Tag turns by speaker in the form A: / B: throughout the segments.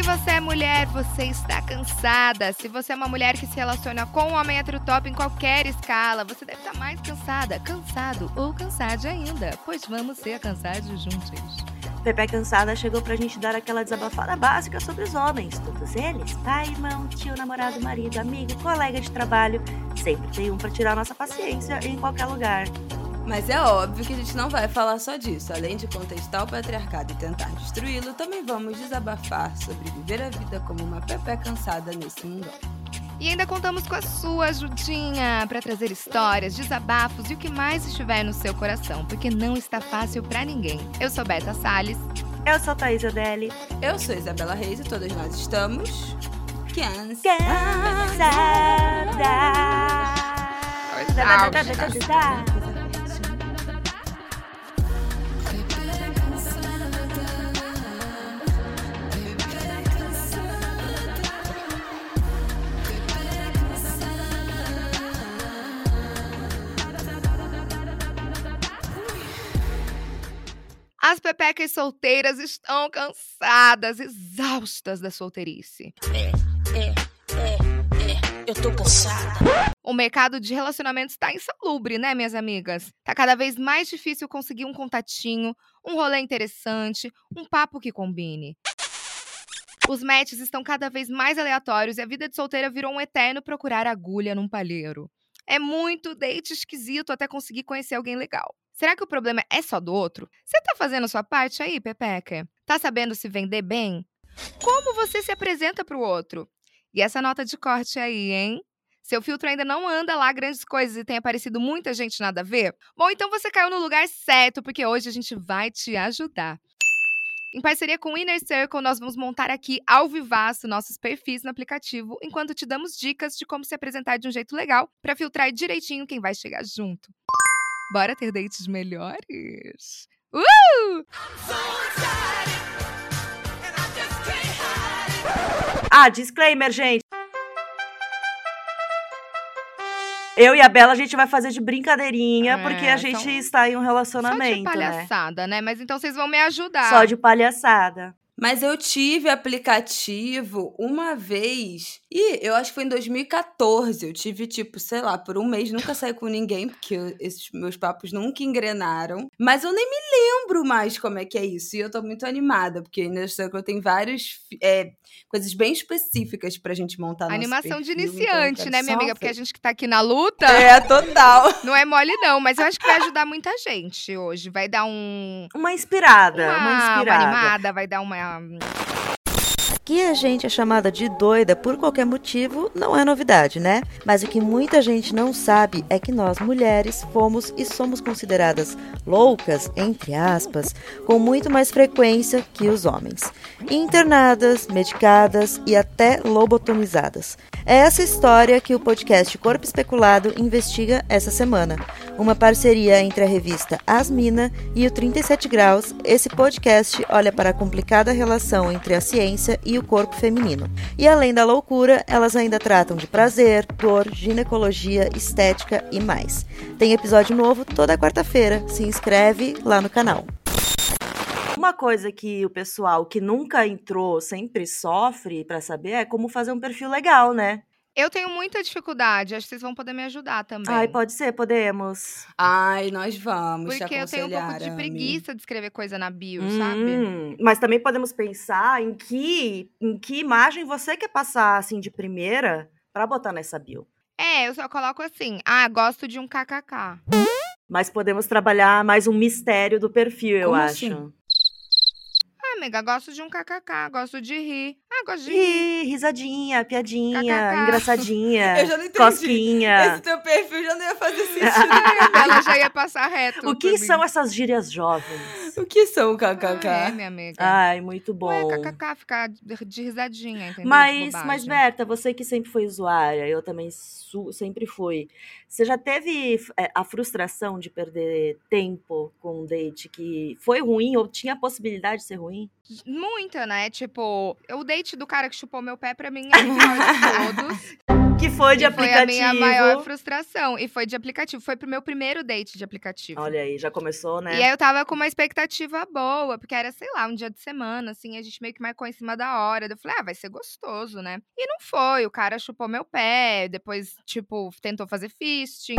A: Se você é mulher, você está cansada. Se você é uma mulher que se relaciona com um homem hétero top em qualquer escala, você deve estar mais cansada, cansado ou cansada ainda, pois vamos ser cansados juntos.
B: Pepe Cansada chegou pra gente dar aquela desabafada básica sobre os homens. Todos eles, pai, irmão, tio, namorado, marido, amigo, colega de trabalho. Sempre tem um pra tirar nossa paciência em qualquer lugar.
C: Mas é óbvio que a gente não vai falar só disso. Além de contestar o patriarcado e tentar destruí-lo, também vamos desabafar sobre viver a vida como uma Pepe cansada nesse mundo.
A: E ainda contamos com a sua ajudinha para trazer histórias, desabafos e o que mais estiver no seu coração, porque não está fácil para ninguém. Eu sou Beta Salles.
B: Eu sou Thaís Adeli.
C: Eu sou Isabela Reis e todas nós estamos.
B: Cansada.
A: Cansada. As pepecas solteiras estão cansadas, exaustas da solteirice.
D: É, é, é, é. Eu tô cansada.
A: O mercado de relacionamentos está insalubre, né, minhas amigas? Tá cada vez mais difícil conseguir um contatinho, um rolê interessante, um papo que combine. Os matches estão cada vez mais aleatórios e a vida de solteira virou um eterno procurar agulha num palheiro. É muito date esquisito até conseguir conhecer alguém legal. Será que o problema é só do outro? Você tá fazendo sua parte aí, Pepeca? Tá sabendo se vender bem? Como você se apresenta pro outro? E essa nota de corte aí, hein? Seu filtro ainda não anda lá grandes coisas e tem aparecido muita gente nada a ver? Bom, então você caiu no lugar certo, porque hoje a gente vai te ajudar. Em parceria com o Inner Circle, nós vamos montar aqui ao vivaço nossos perfis no aplicativo, enquanto te damos dicas de como se apresentar de um jeito legal para filtrar direitinho quem vai chegar junto. Bora ter dates melhores? Uh!
B: Ah, disclaimer, gente. Eu e a Bela a gente vai fazer de brincadeirinha,
A: É,
B: porque a gente
A: são-
B: está em um
A: Só de
B: relacionamento, né?
A: palhaçada, né? Mas então vocês vão me ajudar.
B: Só de palhaçada.
C: Mas eu tive aplicativo uma vez. E eu acho que foi em 2014. Eu tive, tipo, sei lá, por um mês nunca saí com ninguém, porque eu- esses meus papos nunca engrenaram. Mas eu nem me lembro mais como é que é isso. E eu tô muito animada, porque Inner Circle tem várias é, coisas bem específicas pra gente montar
A: Animação de
C: perfil, então eu
A: iniciante,
C: quero
A: né, minha amiga? Porque a gente que tá aqui na luta
C: É, total.
A: não é mole, não. Mas eu acho que vai ajudar muita gente hoje. Vai dar um.
B: Uma inspirada,
A: Uma,
B: uma,
A: uma
B: inspirada.
A: animada, vai dar uma.
E: ähm, Que a gente é chamada de doida por qualquer motivo não é novidade, né? Mas o que muita gente não sabe é que nós mulheres fomos e somos consideradas loucas, entre aspas, com muito mais frequência que os homens. Internadas, medicadas e até lobotomizadas. É essa história que o podcast Corpo Especulado investiga essa semana. Uma parceria entre a revista Asmina e o 37 Graus, esse podcast olha para a complicada relação entre a ciência e o corpo feminino. E além da loucura, elas ainda tratam de prazer, dor, ginecologia, estética e mais. Tem episódio novo toda quarta-feira. Se inscreve lá no canal.
B: Uma coisa que o pessoal que nunca entrou sempre sofre pra saber é como fazer um perfil legal, né?
A: Eu tenho muita dificuldade, acho que vocês vão poder me ajudar também.
B: Ai, pode ser, podemos.
C: Ai, nós vamos. te
A: Porque eu tenho um pouco de preguiça de escrever coisa na bio, sabe?
B: Hum, mas também podemos pensar em que, em que imagem você quer passar assim de primeira pra botar nessa bio.
A: É, eu só coloco assim. Ah, gosto de um kkk.
B: Mas podemos trabalhar mais um mistério do perfil, eu
C: Como
B: acho.
A: Ah, amiga, gosto de um kkk, gosto de rir. Ah, gosto de rir.
B: Ih, risadinha, piadinha,
A: KKK.
B: engraçadinha,
C: Eu já não entendi.
B: cosquinha.
C: Esse teu perfil já não ia fazer sentido.
A: Ela já ia passar reto.
B: O que são
A: mim.
B: essas gírias jovens?
C: O que são kkk?
A: Ah, é, minha amiga.
B: Ai, muito bom.
A: Ué, kkk, ficar de risadinha, entendeu? De
B: Mas, mas. Berta, você que sempre foi usuária, eu também sempre fui. Você já teve é, a frustração de perder tempo com um date que foi ruim ou tinha a possibilidade de ser ruim?
A: Muita, né? Tipo, o date do cara que chupou meu pé, pra mim, é o pior de todos.
B: Que foi de
A: e foi a
B: aplicativo.
A: minha maior frustração. E foi de aplicativo. Foi pro meu primeiro date de aplicativo.
B: Olha aí, já começou, né?
A: E aí eu tava com uma expectativa boa, porque era, sei lá, um dia de semana, assim, a gente meio que marcou em cima da hora. Eu falei, ah, vai ser gostoso, né? E não foi, o cara chupou meu pé, depois, tipo, tentou fazer fisting,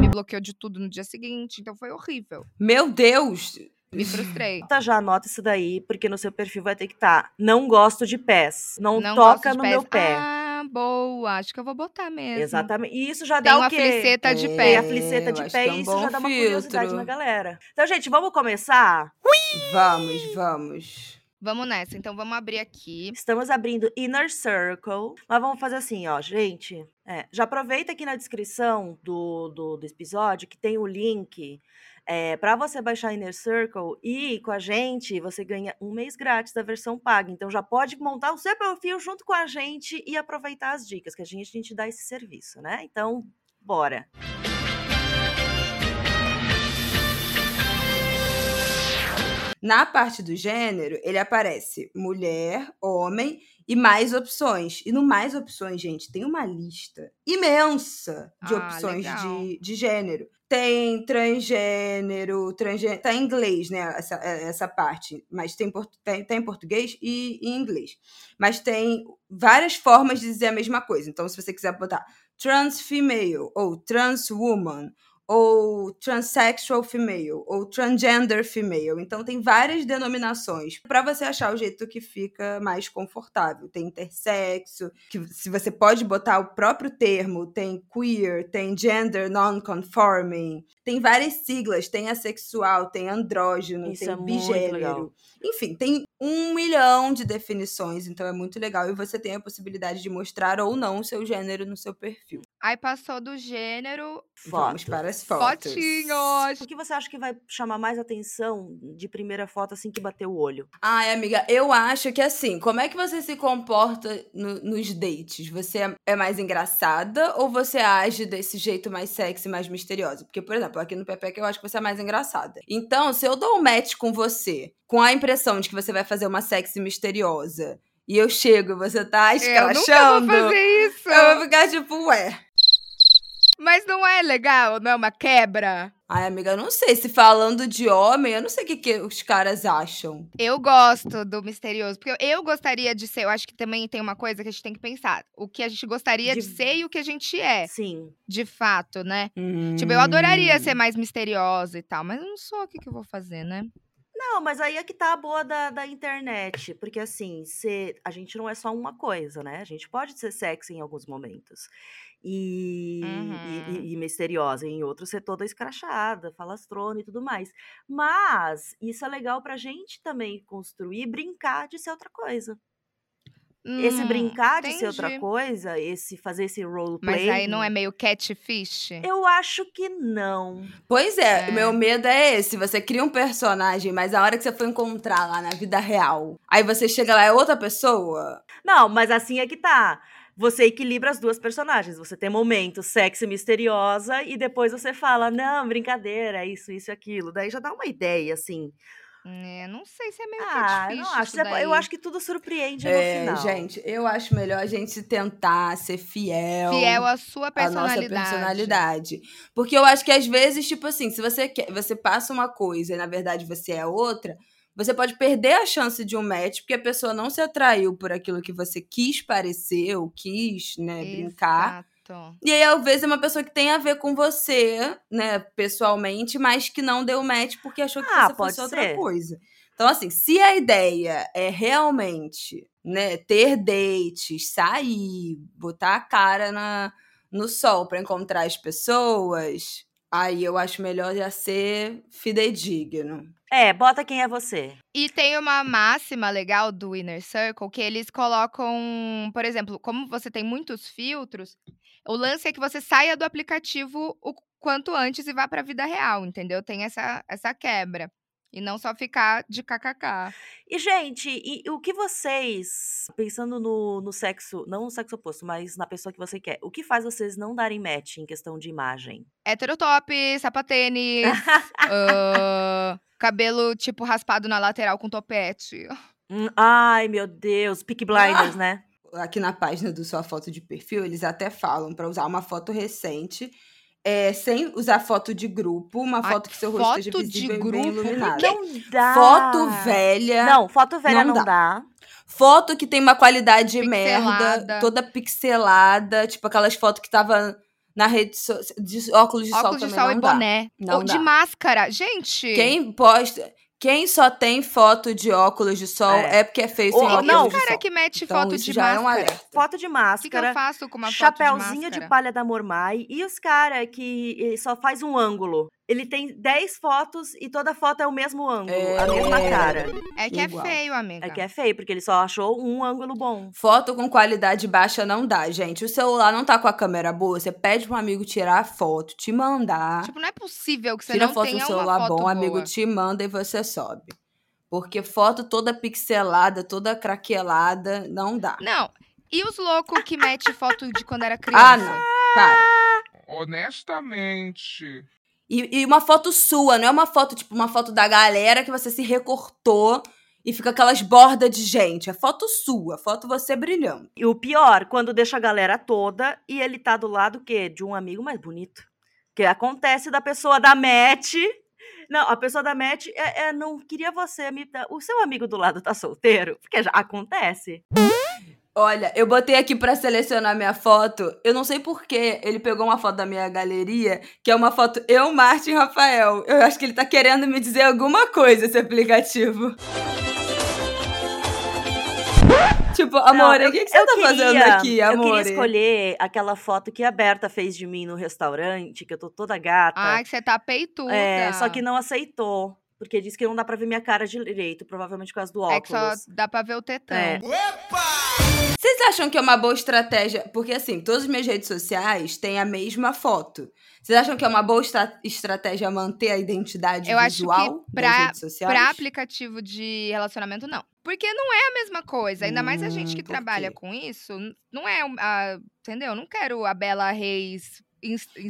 A: me bloqueou de tudo no dia seguinte, então foi horrível.
C: Meu Deus!
A: Me frustrei.
B: Tá, já anota isso daí, porque no seu perfil vai ter que estar. não gosto de pés. Não,
A: Não
B: toca no
A: pés.
B: meu pé.
A: Ah, boa. Acho que eu vou botar mesmo.
B: Exatamente. E isso já
A: Tem
B: dá
A: uma
B: o quê?
A: fliceta de
C: É,
A: pé.
B: A fliceta de pé
C: é um
B: e isso já dá uma curiosidade
C: filtro.
B: na galera. Então, gente, vamos começar?
C: Vamos, vamos.
A: Vamos nessa. Então vamos abrir aqui.
B: Estamos abrindo Inner Circle, mas vamos fazer assim, ó, gente. é, já aproveita aqui na descrição do, do, do episódio que tem o link é, para você baixar Inner Circle e com a gente você ganha um mês grátis da versão paga. Então já pode montar o seu perfil junto com a gente e aproveitar as dicas que a gente, a gente dá esse serviço, né? Então, bora.
C: Na parte do gênero, ele aparece mulher, homem e mais opções. E no mais opções, gente, tem uma lista imensa de
A: Ah,
C: opções de, de gênero. Tem transgênero, transgênero. Tá em inglês, né? Essa, essa parte. Mas tem, tem, tem em português e em inglês. Mas tem várias formas de dizer a mesma coisa. Então, se você quiser botar trans female ou trans woman ou transsexual female, ou transgender female. Então tem várias denominações para você achar o jeito que fica mais confortável. Tem intersexo, que se você pode botar o próprio termo, tem queer, tem gender non-conforming, tem várias siglas, tem assexual, tem andrógeno,
B: Isso
C: tem
B: é
C: bigênero. Enfim, tem um milhão de definições, então é muito legal. E você tem a possibilidade de mostrar ou não o seu gênero no seu perfil.
A: Aí passou do gênero.
C: Vamos
B: Foto.
C: para as fotos.
A: Fotinhos.
B: O que você acha que vai chamar mais atenção de primeira foto assim que bater o olho?
C: Ai, amiga, eu acho que assim, como é que você se comporta no- nos dates? Você é, é mais engraçada ou você age desse jeito mais sexy, mais misteriosa? Porque, por exemplo, aqui no Pepeca eu acho que você é mais engraçada. Então, se eu dou um match com você, com a impressão de que você vai fazer uma sexy misteriosa, e eu chego e você tá
A: Eu nunca
C: escrachando,
A: vou fazer isso.
C: eu vou ficar tipo, ué.
A: Mas não é legal, não é uma quebra.
C: Ai, amiga, eu não sei se falando de homem, eu não sei o que, que os caras acham.
A: Eu gosto do misterioso, porque eu- gostaria de ser. Eu acho que também tem uma coisa que a gente tem que pensar: o que a gente gostaria de,
B: De-
A: ser e o que a gente é,
B: Sim.
A: de fato, né? Tipo, eu adoraria
C: Hum.
A: ser mais misteriosa e tal, mas eu não sou o que, que eu vou fazer, né?
B: Não, mas aí é que tá a boa da, da internet. Porque assim, cê, a gente não é só uma coisa, né? A gente pode ser sexy em alguns momentos. E, e-
A: Uhum.
B: e- e misteriosa em outros ser toda escrachada, falastrona e tudo mais. Mas isso é legal pra gente também construir e brincar de ser outra coisa. Esse
A: Hum,
B: brincar de ser outra coisa, esse fazer esse roleplay.
A: Mas aí não é meio catfish?
B: Eu acho que não.
C: Pois é,
A: É.
C: o meu medo é esse. Você cria um personagem, mas a hora que você for encontrar lá na vida real, aí você chega lá, é outra pessoa.
B: Não, mas assim é que tá. Você equilibra as duas personagens. Você tem momentos sexy e misteriosa e depois você fala, não, brincadeira, é isso, isso e aquilo. Daí já dá uma ideia, assim.
A: É, não sei se é meio
B: Ah, eu não acho. Eu acho que tudo surpreende no
C: É,
B: final.
C: gente, eu acho melhor a gente tentar ser fiel.
A: Fiel à sua
C: à nossa
A: personalidade.
C: personalidade. Porque eu acho que às vezes, tipo assim, se você quer, você passa uma coisa e na verdade você é outra, você pode perder a chance de um match porque a pessoa não se atraiu por aquilo que você quis parecer ou quis, né, brincar.
A: Exato.
C: E aí, às vezes, é uma pessoa que tem a ver com você, né, pessoalmente, mas que não deu match porque achou que
B: Ah,
C: você
B: pode
C: fosse outra
B: ser.
C: coisa. Então, assim, se a ideia é realmente, né, ter dates, sair, botar a cara na, no sol pra encontrar as pessoas, aí eu acho melhor já ser fidedigno.
B: É, bota quem é você.
A: E tem uma máxima legal do Inner Circle que eles colocam, por exemplo, como você tem muitos filtros, o lance é que você saia do aplicativo o quanto antes e vá pra vida real, entendeu? Tem essa, essa quebra. E não só ficar de kkk.
B: E, gente, e o que vocês, pensando no, no sexo, não no sexo oposto, mas na pessoa que você quer, o que faz vocês não darem match em questão de imagem?
A: Heterotop, sapatênis, ah, cabelo tipo raspado na lateral com topete.
B: Hum, ai, meu Deus. Peak Blinders, né?
C: Aqui na página do Sua Foto de Perfil, eles até falam pra usar uma foto recente, é, sem usar foto de grupo, uma foto que seu rosto esteja
A: foto de
C: visível e bem
A: grupo? Por
C: iluminado.
B: Não dá.
C: Foto velha.
B: Não, foto velha
C: Não
B: não,
C: dá.
B: dá.
C: Foto que tem uma qualidade
A: Pixelada.
C: merda, toda pixelada, tipo aquelas fotos que tava na rede so de óculos de sol
A: Óculos de
C: também
A: sol
C: não
A: e
C: dá.
A: boné.
C: Não
A: Ou de
C: dá.
A: máscara. Gente.
C: Quem posta, quem só tem foto de óculos de sol
B: É.
C: é, porque é feio sem óculos
B: não.
C: de
A: cara
C: sol.
A: que mete
C: Então,
A: foto de
C: já é um
A: máscara.
B: Foto de
A: O que, que eu
B: máscara.
A: faço com uma
B: Chapeuzinho
A: foto de
B: de
A: máscara?
B: palha da Mormai e os cara que só faz um ângulo. Ele tem 10 fotos e toda foto é o mesmo ângulo, a mesma
C: É.
B: cara.
A: É que
C: Igual.
A: é feio, amiga.
B: É que é feio, porque ele só achou um ângulo bom.
C: Foto com qualidade baixa não dá, gente. O celular não tá com a câmera boa, você pede pro um amigo tirar a foto, te mandar.
A: Tipo, não é possível que você
C: Tira
A: não
C: foto
A: tenha uma
C: celular
A: foto
C: bom, o
A: boa.
C: amigo te manda e você sobe. Porque foto toda pixelada, toda craquelada, não dá.
A: Não. E os loucos que mete foto de quando era criança?
C: Ah, não. Para.
F: Honestamente.
C: E, e uma foto sua, não é uma foto, tipo, uma foto da galera que você se recortou e fica aquelas bordas de gente. É foto sua, foto você brilhando.
B: E o pior, quando deixa a galera toda e ele tá do lado o quê? De um amigo mais bonito. Que acontece da pessoa da match. Não, a pessoa da match é, é, não queria você. me O seu amigo do lado tá solteiro? Porque já acontece.
C: Olha, eu botei aqui pra selecionar minha foto. Eu não sei porquê. Ele pegou uma foto da minha galeria, que é uma foto eu, Martin e Rafael. Eu acho que ele tá querendo me dizer alguma coisa, esse aplicativo. Tipo, amor, o que, que você tá fazendo
B: queria-
C: aqui, amor?
B: Eu queria escolher aquela foto que a Berta fez de mim no restaurante, que eu tô toda gata.
A: Ai, que você tá peituda.
B: É, só que não aceitou. Porque disse que não dá pra ver minha cara direito, provavelmente por causa do óculos.
A: É que só dá pra ver o tetão.
B: É.
C: Vocês acham que é uma boa estratégia? Porque, assim, todas as minhas redes sociais têm a mesma foto. Vocês acham que é uma boa estra- estratégia manter a identidade
A: Eu acho que
C: visual sociais?
A: Pra aplicativo de relacionamento, não. Porque não é a mesma coisa. Ainda mais a gente
C: Hum,
A: que
C: por
A: trabalha
C: quê?
A: com isso. Não é. a- entendeu? Não quero a Bela Reis.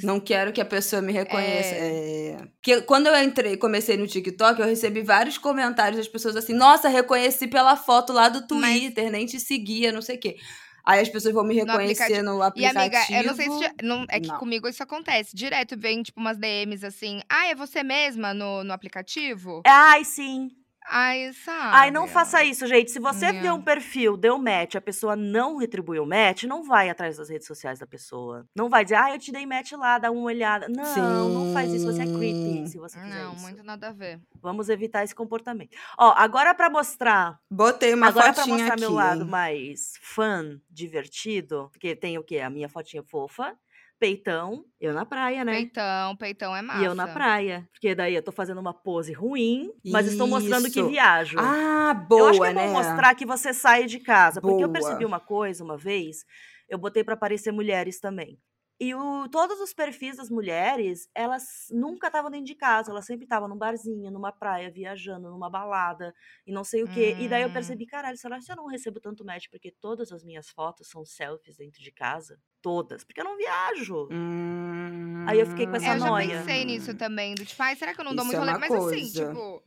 C: Não quero que a pessoa me reconheça. É... Porque quando eu entrei, comecei no TikTok, eu recebi vários comentários das pessoas assim: Nossa, reconheci pela foto lá do
A: Mas-
C: Twitter, nem te seguia, não sei o quê. Aí as pessoas vão me reconhecer
A: aplicativo.
C: no
A: E,
C: aplicativo.
A: amiga, eu não sei se. já- não- é que
C: Não.
A: comigo isso acontece. Direto vem, tipo, umas DMs assim. Ah, é você mesma no, no aplicativo?
B: Ai, sim.
A: Ai, sabe?
B: Ai, não faça isso, gente. Se você
A: É.
B: vê um perfil, deu match, a pessoa não retribuiu o match, não vai atrás das redes sociais da pessoa. Não vai dizer, ah, eu te dei match lá, dá uma olhada. Não, não faz isso. Você é creepy se você fizer
A: Não,
B: isso.
A: muito nada a ver.
B: Vamos evitar esse comportamento. Ó, agora pra mostrar
C: Botei uma
B: Agora pra
C: fotinha
B: mostrar
C: aqui.
B: meu lado mais fã, divertido, porque tem o quê? A minha fotinha fofa, peitão, eu na praia, né?
A: Peitão, peitão é massa.
B: E eu na praia. Porque daí eu tô fazendo uma pose ruim, mas estou mostrando que
C: Isso.
B: viajo.
C: Ah, boa,
B: eu acho que é
C: né?
B: bom mostrar que você sai de casa. Porque eu
C: Boa.
B: percebi uma coisa uma vez, eu botei pra aparecer mulheres também. E o, todos os perfis das mulheres, elas nunca estavam dentro de casa, elas sempre estavam num barzinho, numa praia, viajando, numa balada, e não sei o quê. E daí eu
A: Hum.
B: percebi, caralho, será que eu não recebo tanto match porque todas as minhas fotos são selfies dentro de casa? Todas. Porque eu não viajo.
C: Hum,
B: Aí eu fiquei com essa
A: É, eu já
B: noia.
A: pensei nisso também. Do tipo, ai, será que eu não dou
C: Isso
A: muito
C: é
A: rolê? Mas assim, tipo,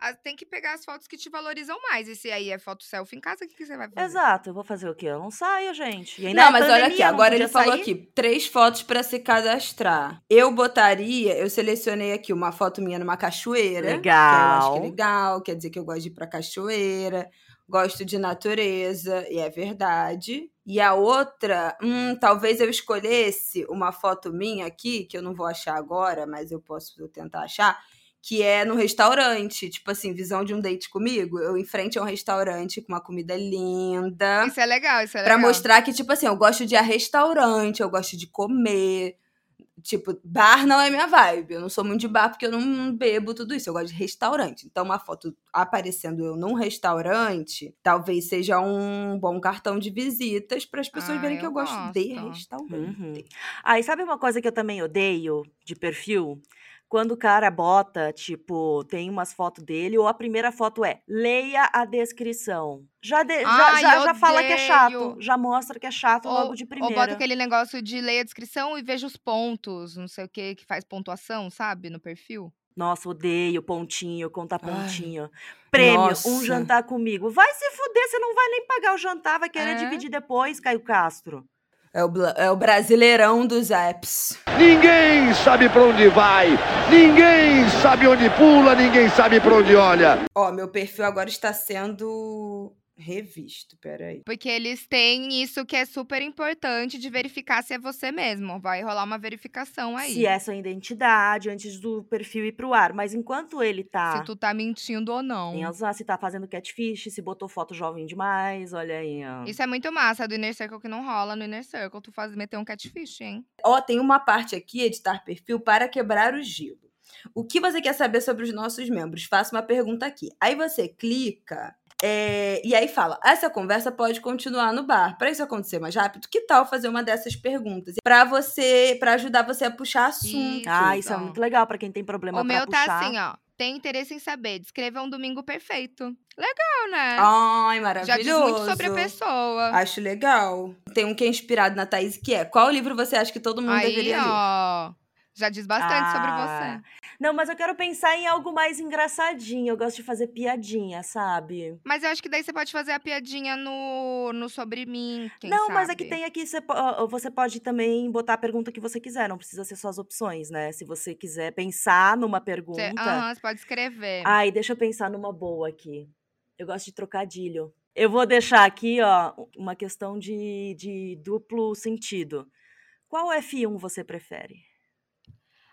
A: a- tem que pegar as fotos que te valorizam mais. E se aí é foto selfie em casa, o que, que você vai fazer?
B: Exato, eu vou fazer o quê? Eu não saio, gente. E ainda
C: Não,
B: é
C: mas olha
B: pandemia,
C: aqui,
B: não
C: agora ele falou
B: sair.
C: aqui, três fotos pra se cadastrar. Eu botaria, eu selecionei aqui uma foto minha numa cachoeira. Que eu acho que é
B: Legal.
C: legal, quer dizer que eu gosto de ir pra cachoeira, gosto de natureza, e é verdade. E a outra, hum, talvez eu escolhesse uma foto minha aqui, que eu não vou achar agora, mas eu posso tentar achar, que é no restaurante, tipo assim, visão de um date comigo, eu em frente a um restaurante com uma comida linda.
A: Isso é legal, isso é
C: Pra
A: legal.
C: mostrar que, tipo assim, eu gosto de ir a restaurante, eu gosto de comer. Tipo, bar não é minha vibe. Eu não sou muito de bar porque eu não bebo tudo isso. Eu gosto de restaurante. Então, uma foto aparecendo eu num restaurante, talvez seja um bom cartão de visitas para as pessoas
A: Ah,
C: verem que
A: eu
C: eu gosto de
A: gosto.
C: restaurante.
B: Uhum. Ah, e sabe uma coisa que eu também odeio de perfil? Quando o cara bota, tipo, tem umas fotos dele, ou a primeira foto é leia a descrição. Já, de- já,
A: Ai,
B: já, já fala que é chato. Já mostra que é chato logo de
A: Ou
B: primeira.
A: bota aquele negócio de ler a descrição e veja os pontos, não sei o que, que faz pontuação, sabe? No perfil.
B: Nossa, odeio pontinho, contar pontinho. Prêmio, um
C: nossa.
B: jantar comigo. Vai se fuder, você não vai nem pagar o jantar, vai querer
A: É?
B: dividir depois, Caio Castro.
C: É o, é o brasileirão dos apps.
G: Ninguém sabe pra onde vai, ninguém sabe onde pula, ninguém sabe pra onde olha.
C: Ó, meu perfil agora está sendo revisto. Peraí.
A: Porque eles têm isso que é super importante de verificar se é você mesmo. Vai rolar uma verificação aí.
B: Se é sua identidade antes do perfil ir pro ar. Mas enquanto ele tá.
A: Se tu tá mentindo ou não.
B: Tem as- se tá fazendo catfish, se botou foto jovem demais, olha aí, ó.
A: Isso é muito massa do Inner Circle que não rola no Inner Circle. Tu faz meter um catfish, hein?
C: Ó, tem uma parte aqui, editar perfil, para quebrar o gelo. O que você quer saber sobre os nossos membros? Faça uma pergunta aqui. Aí você clica é, e aí fala: essa conversa pode continuar no bar. Para isso acontecer mais rápido, que tal fazer uma dessas perguntas? Para você, para ajudar você a puxar assunto.
A: Isso.
B: Ah, isso é
A: então.
B: muito legal pra quem tem problema
A: o meu
B: puxar.
A: tá assim, ó. Tem interesse em saber. Descreva um domingo perfeito. Legal, né?
C: Ai,
A: Já
C: maravilhoso.
A: diz muito sobre a pessoa.
C: Acho legal. Tem um que é inspirado na Thaís, que é: qual livro você acha que todo mundo
A: Aí,
C: deveria ler?
A: ó. Já diz bastante sobre
B: Ah,
A: você.
B: Não, mas eu quero pensar em algo mais engraçadinho. Eu gosto de fazer piadinha, sabe?
A: Mas eu acho que daí você pode fazer a piadinha no, no sobre mim.
B: Não, mas é que
A: sabe?
B: tem aqui, você, você pode também botar a pergunta que você quiser, não precisa ser só as opções, né? Se você quiser pensar numa pergunta.
A: Você, aham, você pode escrever.
B: Ai, deixa eu pensar numa boa aqui. Eu gosto de trocadilho. Eu vou deixar aqui, ó, uma questão de, de duplo sentido. Qual F1 você prefere?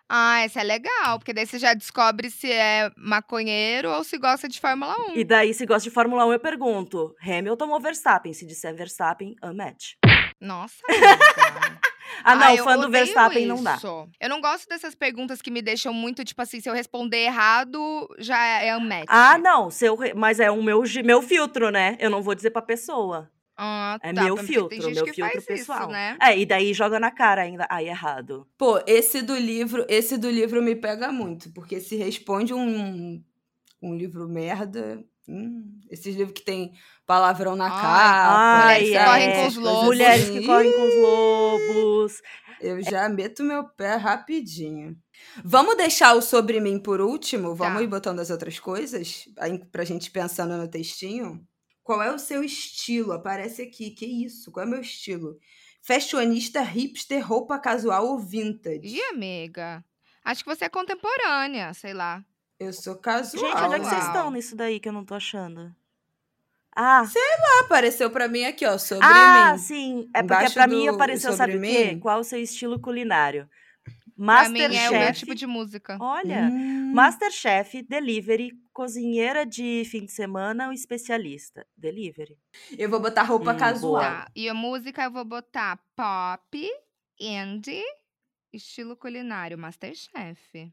A: Ah, essa é legal, porque daí você já descobre se é maconheiro ou se gosta de Fórmula 1.
B: E daí, se gosta de Fórmula 1, eu pergunto: Hamilton ou Verstappen? Se disser Verstappen, unmatch.
A: Nossa.
B: Ah, não,
A: eu
B: fã do Verstappen não dá.
A: isso. Eu não gosto dessas perguntas que me deixam muito, tipo assim, se eu responder errado, já é unmatch.
B: Ah, não, seu, re- mas é o meu, meu filtro, né? Eu não vou dizer pra pessoa.
A: Ah,
B: É
A: tá,
B: meu filtro,
A: tem gente
B: meu
A: que
B: filtro
A: faz
B: pessoal.
A: Isso, né?
B: É, e daí joga na cara ainda. Aí, errado.
C: Pô, esse do livro, esse do livro me pega muito, porque se responde um, um livro merda. hum, esses livros que tem palavrão na
A: Ai,
C: capa.
B: ai,
C: sabe?
B: é.
A: correm com os lobos.
B: Mulheres que correm com os lobos.
C: Eu já meto meu pé rapidinho. Vamos deixar o sobre mim por último? Vamos
A: Tá.
C: ir botando as outras coisas? Aí, pra gente pensando no textinho? Qual é o seu estilo? Aparece aqui. Que isso? Qual é o meu estilo? Fashionista, hipster, roupa casual ou vintage?
A: Ih, amiga. Acho que você é contemporânea, sei lá.
C: Eu sou casual.
B: Gente, onde é que vocês estão nisso daí que eu não tô achando? Ah,
C: Apareceu pra mim aqui, ó, sobre
B: ah
C: mim.
B: sim. É porque
C: Embaixo
B: pra mim apareceu,
C: sobre
B: sabe o quê?
C: mim.
B: Qual o seu estilo culinário?
A: Pra mim é o meu
B: Masterchef.
A: tipo de música.
B: Olha,
C: Hum.
B: Masterchef, delivery, cozinheira de fim de semana ou especialista? Delivery.
C: Eu vou botar roupa
B: Hum,
C: casual.
A: Tá. E a música eu vou botar pop, indie, estilo culinário, Masterchef.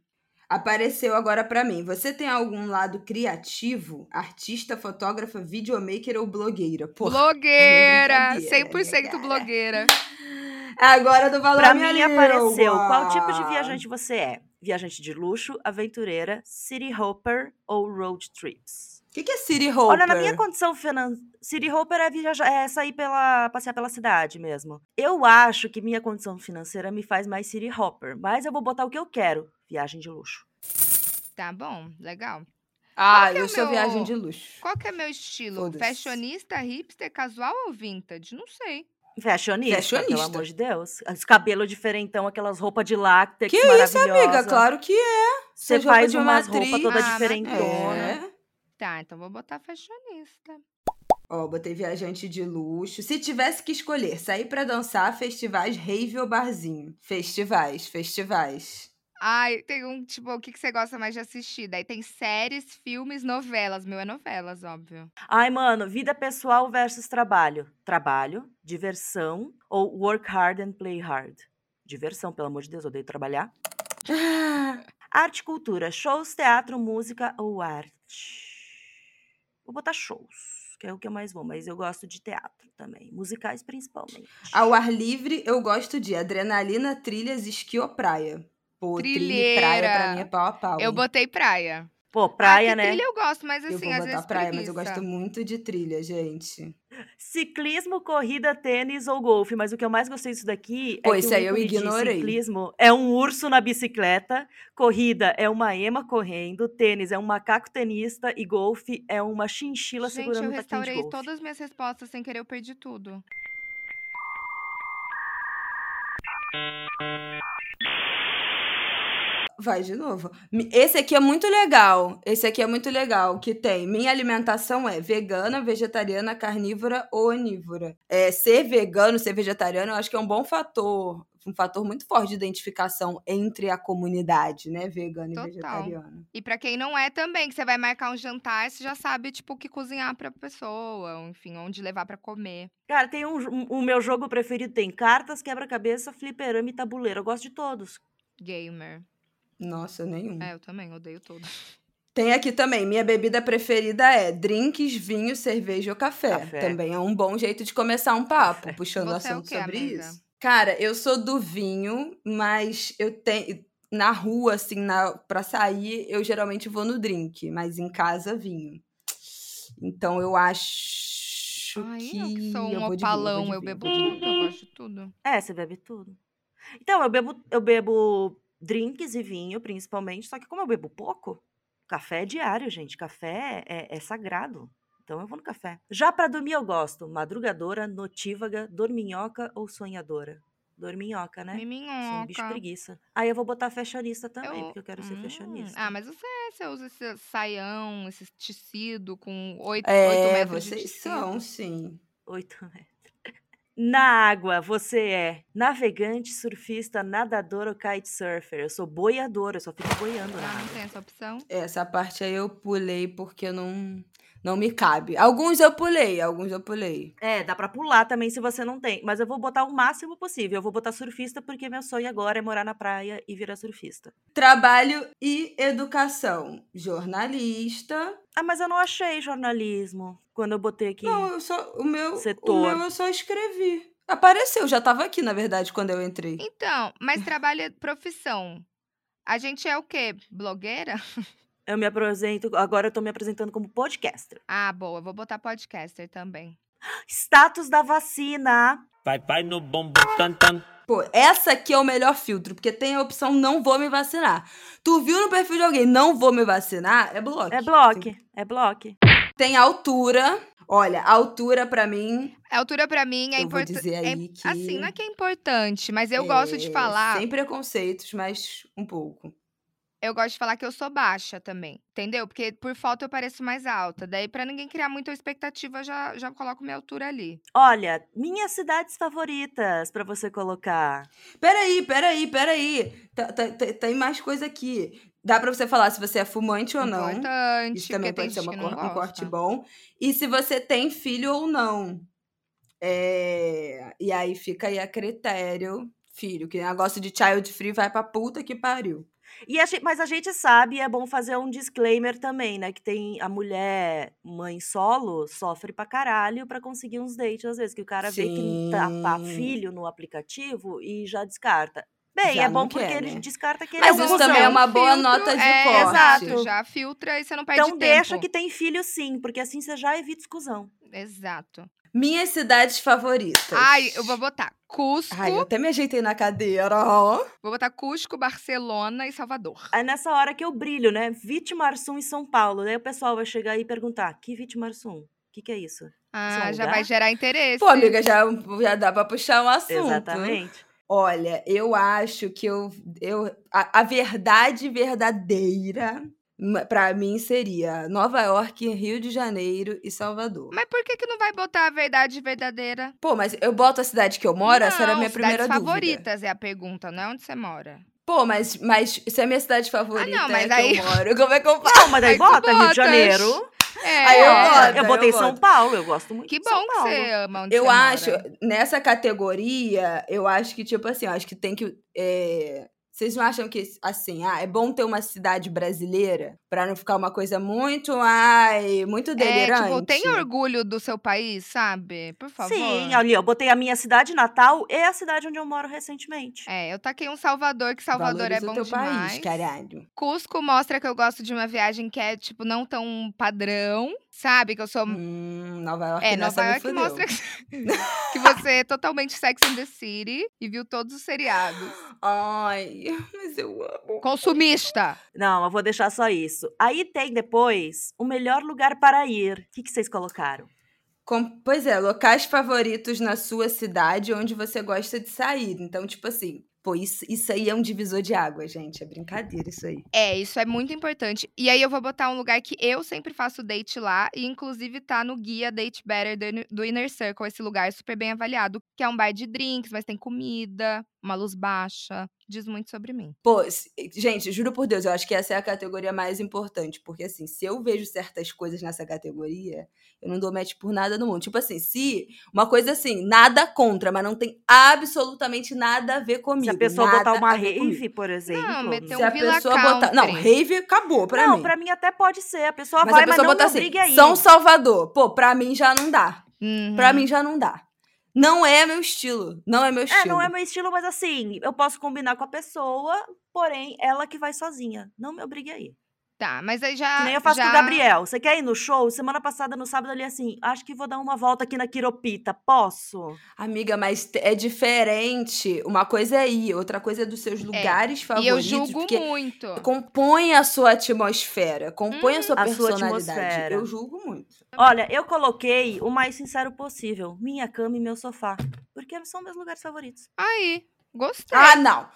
C: Apareceu agora pra mim. Você tem algum lado criativo? Artista, fotógrafa, videomaker ou blogueira? Porra,
A: Blogueira!
C: brincadeira,
A: 100%
C: cara. agora do valor
B: Pra mim apareceu.
C: língua.
B: Qual tipo de viajante você é? Viajante de luxo, aventureira, city hopper ou road trips?
C: O que, que é City Hopper?
B: Olha, na minha condição financeira, city hopper é, viajar, é sair pela, passear pela cidade mesmo. Eu acho que minha condição financeira me faz mais city hopper, mas eu vou botar o que eu quero, viagem de luxo.
A: Tá bom, legal.
C: Ah,
A: é
C: eu sou
A: meu-
C: viagem de luxo.
A: Qual que é meu estilo? Fashionista, hipster, casual ou vintage? Não sei.
B: Fashionista, pelo
C: Fashionista.
B: amor de Deus. Os cabelos diferentão, aquelas roupas de látex
C: Que isso, amiga? Claro que é.
B: Você
C: roupas
B: faz
C: de
B: umas roupas toda
A: Ah,
B: diferentona.
C: É.
A: Tá, então vou botar fashionista.
C: Ó, botei viajante de luxo. Se tivesse que escolher sair pra dançar, festivais, rave ou barzinho? Festivais, festivais.
A: Ai, tem um, tipo, o que, que você gosta mais de assistir? Daí tem séries, filmes, novelas. Meu é novelas, óbvio.
B: Ai, mano, vida pessoal versus trabalho. Trabalho, diversão ou work hard and play hard? Diversão, pelo amor de Deus, odeio trabalhar. Arte e cultura, shows, teatro, música ou arte? Vou botar shows, que é o que eu mais vou, mas eu gosto de teatro também, musicais principalmente.
C: Ao ar livre, eu gosto de adrenalina, trilhas, esqui ou praia. Pô, trilha e praia pra mim é pau a pau.
A: Eu
C: hein?
A: botei praia.
B: Pô, praia,
A: ah, que
B: né?
A: trilha eu gosto, mas
C: eu
A: assim,
C: vou
A: às
C: botar
A: vezes
C: praia,
A: preguiça.
C: mas eu gosto muito de trilha, gente.
B: Ciclismo, corrida, tênis ou golfe. Mas o que eu mais gostei disso daqui
C: Pô,
B: é
C: isso
B: o
C: aí eu ignorei.
B: ciclismo é um urso na bicicleta, corrida é uma ema correndo, tênis é um macaco tenista e golfe é uma chinchila
A: Gente,
B: segurando
A: eu
B: um taquinho de
A: restaurei
B: golfe.
A: todas as minhas respostas sem querer, eu perdi tudo.
C: Vai de novo. Esse aqui é muito legal. Esse aqui é muito legal. Que tem. Minha alimentação é vegana, vegetariana, carnívora ou onívora. É, ser vegano, ser vegetariano, eu acho que é um bom fator. Um fator muito forte de identificação entre a comunidade, né? Vegana
A: Total.
C: e vegetariana.
A: E pra quem não é também, que você vai marcar um jantar, você já sabe, tipo, o que cozinhar pra pessoa, ou, enfim, onde levar pra comer.
B: Cara, tem um, um- o meu jogo preferido tem cartas, quebra-cabeça, fliperama e tabuleiro. Eu gosto de todos.
A: Gamer.
C: Nossa, nenhum.
A: É, eu também, odeio todos.
C: Tem aqui também, minha bebida preferida é drinks, vinho, cerveja ou café.
B: Café.
C: Também é um bom jeito de começar um papo,
B: Café.
C: puxando o
A: Você é o
C: assunto
A: quê,
C: sobre
A: amiga?
C: isso. Cara, eu sou do vinho, mas eu tenho na rua assim, na para sair, eu geralmente vou no drink, mas em casa vinho. Então eu acho
A: Ai,
C: que
A: eu que sou
C: eu
A: um
C: vinho,
A: opalão,
C: vou
A: eu
C: de
A: bebo
C: vinho,
A: tudo, eu gosto de tudo.
B: É, você bebe tudo. Então, eu bebo, eu bebo drinks e vinho, principalmente, só que como eu bebo pouco, café é diário, gente. Café é, é sagrado. Então eu vou no café. Já pra dormir eu gosto. Madrugadora, notívaga, dorminhoca ou sonhadora? Dorminhoca, né? Sou um bicho
A: Miminhoca.
B: preguiça. Aí eu vou botar fashionista também,
A: Eu-
B: porque eu quero ser
A: Hum,
B: fashionista.
A: Ah, mas você, você usa esse saião, esse tecido com oito, oito
C: É,
A: metros de
C: vocês
A: tecido.
C: são, sim.
B: Oito metros. Na água, você é navegante, surfista, nadador ou kitesurfer? Eu sou boiadora, eu só fico boiando na
A: Ah, não
B: água.
A: tem essa opção?
C: Essa parte aí eu pulei porque não não me cabe. Alguns eu pulei, alguns eu pulei.
B: É, dá pra pular também se você não tem. Mas eu vou botar o máximo possível. Eu vou botar surfista porque meu sonho agora é morar na praia e virar surfista.
C: Trabalho e educação. Jornalista.
B: Ah, mas eu não achei jornalismo quando eu botei aqui.
C: Não, eu só. O meu. O
B: Setor.
C: meu eu só escrevi. Apareceu, já tava aqui, na verdade, quando eu entrei.
A: Então, mas trabalho é profissão. A gente é o quê? Blogueira?
B: Eu me apresento, agora eu tô me apresentando como podcaster.
A: Ah, boa, vou botar podcaster também.
B: Status da vacina.
H: Vai, vai no bumbum tan tan.
C: Pô, essa aqui é o melhor filtro, porque tem a opção não vou me vacinar. Tu viu no perfil de alguém não vou me vacinar? É bloco.
B: É bloco, é bloco.
C: Tem altura. Olha, altura pra mim.
A: A altura pra mim é
C: eu vou
A: importante.
C: dizer aí que.
A: Assim, não é que é importante, mas eu gosto de
C: é,
A: falar.
C: Sem preconceitos, mas um pouco.
A: Eu gosto de falar que eu sou baixa também, entendeu? Porque por foto eu pareço mais alta. Daí, pra ninguém criar muita expectativa, eu já, já coloco minha altura ali.
B: Olha, minhas cidades favoritas pra você colocar.
C: Peraí, peraí, peraí. Tá- tá- tá- Tem mais coisa aqui. Dá pra você falar se você é fumante ou não.
A: Importante.
C: Isso também pode ser uma um corte bom. E se você tem filho ou não. É, E aí fica aí a critério. Filho, que negócio de child free vai pra puta que pariu.
B: E a gen- mas a gente sabe, é bom fazer um disclaimer também, né? Que tem a mulher mãe solo sofre pra caralho pra conseguir uns dates, às vezes, que o cara vê que tá, tá
C: Sim.
B: filho no aplicativo e já descarta. Bem,
C: Já
B: é bom porque
C: quer,
B: ele
C: né?
B: descarta que ele
C: Mas
B: é um
C: isso também é uma boa
A: Filtro,
C: nota de
A: é,
C: corte.
A: Exato, já filtra e você não perde
B: Então
A: tempo.
B: deixa que tem filho sim, porque assim você já evita exclusão.
A: Exato.
C: Minhas cidades favoritas.
A: Ai, eu vou botar Cusco,
C: Ai, eu até me ajeitei na cadeira, ó.
A: vou botar Cusco, Barcelona e Salvador.
B: É nessa hora que eu brilho, né? Vitimarsum em São Paulo. Daí o pessoal vai chegar aí e perguntar: que Vitimarsum? O que, que é isso?
A: Ah,
B: um
A: já
B: lugar?
A: vai gerar interesse.
C: Pô, amiga, já, já dá pra puxar um assunto.
B: Exatamente.
C: Olha, eu acho que eu. eu a, a verdade verdadeira, pra mim, seria Nova York, Rio de Janeiro e Salvador.
A: Mas por que, que não vai botar a verdade verdadeira?
C: Pô, mas eu boto a cidade que eu moro, essa era a
A: Não,
C: minha
A: cidades
C: primeira dúvida.
A: favoritas é a pergunta, não é onde você mora.
C: Pô, mas, mas se a minha cidade favorita
A: Ah, não, mas
C: é que
A: aí-
C: eu moro, como é que eu faço?
B: Não, mas
A: Aí tu
B: bota Rio de. Janeiro.
A: É,
C: Aí eu
B: É,
C: boto,
B: eu
C: aí
B: botei
C: eu
B: São
C: boto.
B: Paulo, eu gosto muito
A: Que
B: de São
A: bom que
B: Paulo.
A: você ama onde
C: Eu
A: você
C: acho,
A: mora.
C: nessa categoria, eu acho que, tipo assim, eu acho que tem que. é, Vocês não acham que, assim, ah, é bom ter uma cidade brasileira pra não ficar uma coisa muito, ai, muito
A: É,
C: delirante?
A: tipo, tenha orgulho do seu país, sabe? Por favor.
B: Sim, ali, eu botei a minha cidade natal e a cidade onde eu moro recentemente.
A: É, eu taquei um Salvador, que Salvador
C: Valoriza
A: é bom
C: o teu
A: demais.
C: país, caralho.
A: Cusco mostra que eu gosto de uma viagem que é, tipo, não tão padrão, sabe? Que eu sou.
C: Hum, Nova York
A: é, Nova York
C: fudeu.
A: mostra que, que você é totalmente Sex and the City e viu todos os seriados.
C: Ai, mas eu amo.
A: Consumista!
B: Não, eu vou deixar só isso. Aí tem depois o melhor lugar para ir. O que, que vocês colocaram?
C: Com- pois é, locais favoritos na sua cidade onde você gosta de sair. Então, tipo assim, pô, isso, isso aí é um divisor de água, gente. É brincadeira isso aí.
A: É, isso é muito importante. E aí eu vou botar um lugar que eu sempre faço date lá, e inclusive tá no guia Date Better do, Inner- Circle, esse lugar super bem avaliado, que é um bar de drinks, mas tem comida, uma luz baixa. Diz muito sobre mim.
C: Pô, gente, juro por Deus, eu acho que essa é a categoria mais importante. Porque, assim, se eu vejo certas coisas nessa categoria, eu não dou match por nada no mundo. Tipo assim, se uma coisa assim, nada contra, mas não tem absolutamente nada a ver comigo.
B: Se a pessoa
C: nada
B: botar uma rave, por exemplo.
A: Não, meter
C: Se
A: um
C: a
A: Villa
C: pessoa botar. Não,
A: Country.
C: rave acabou pra
B: não,
C: mim.
B: pra mim até pode ser. A pessoa
C: Mas
B: vai,
C: a pessoa
B: mas não
C: botar
B: me
C: assim,
B: aí.
C: São Salvador. Pô, pra mim já não dá.
A: Uhum.
C: Pra mim já não dá. Não é meu estilo. Não é meu
B: É,
C: estilo.
B: não é meu estilo, mas assim, eu posso combinar com a pessoa, porém, ela que vai sozinha. Não me obrigue aí.
A: Tá, mas aí já.
B: Que nem eu faço
A: já...
B: com o Gabriel. Você quer ir no show? Semana passada, no sábado, ali assim, acho que vou dar uma volta aqui na Quiropita. Posso?
C: Amiga, mas é diferente. Uma coisa é ir, outra coisa é dos seus lugares
A: E
C: favoritos.
A: eu julgo
C: porque
A: muito.
C: compõe a sua atmosfera, compõe a sua
B: A sua
C: personalidade.
B: atmosfera.
C: eu julgo muito.
B: Olha, eu coloquei o mais sincero possível. Minha cama e meu sofá. Porque são meus lugares favoritos.
A: Aí, gostei.
C: Ah, não.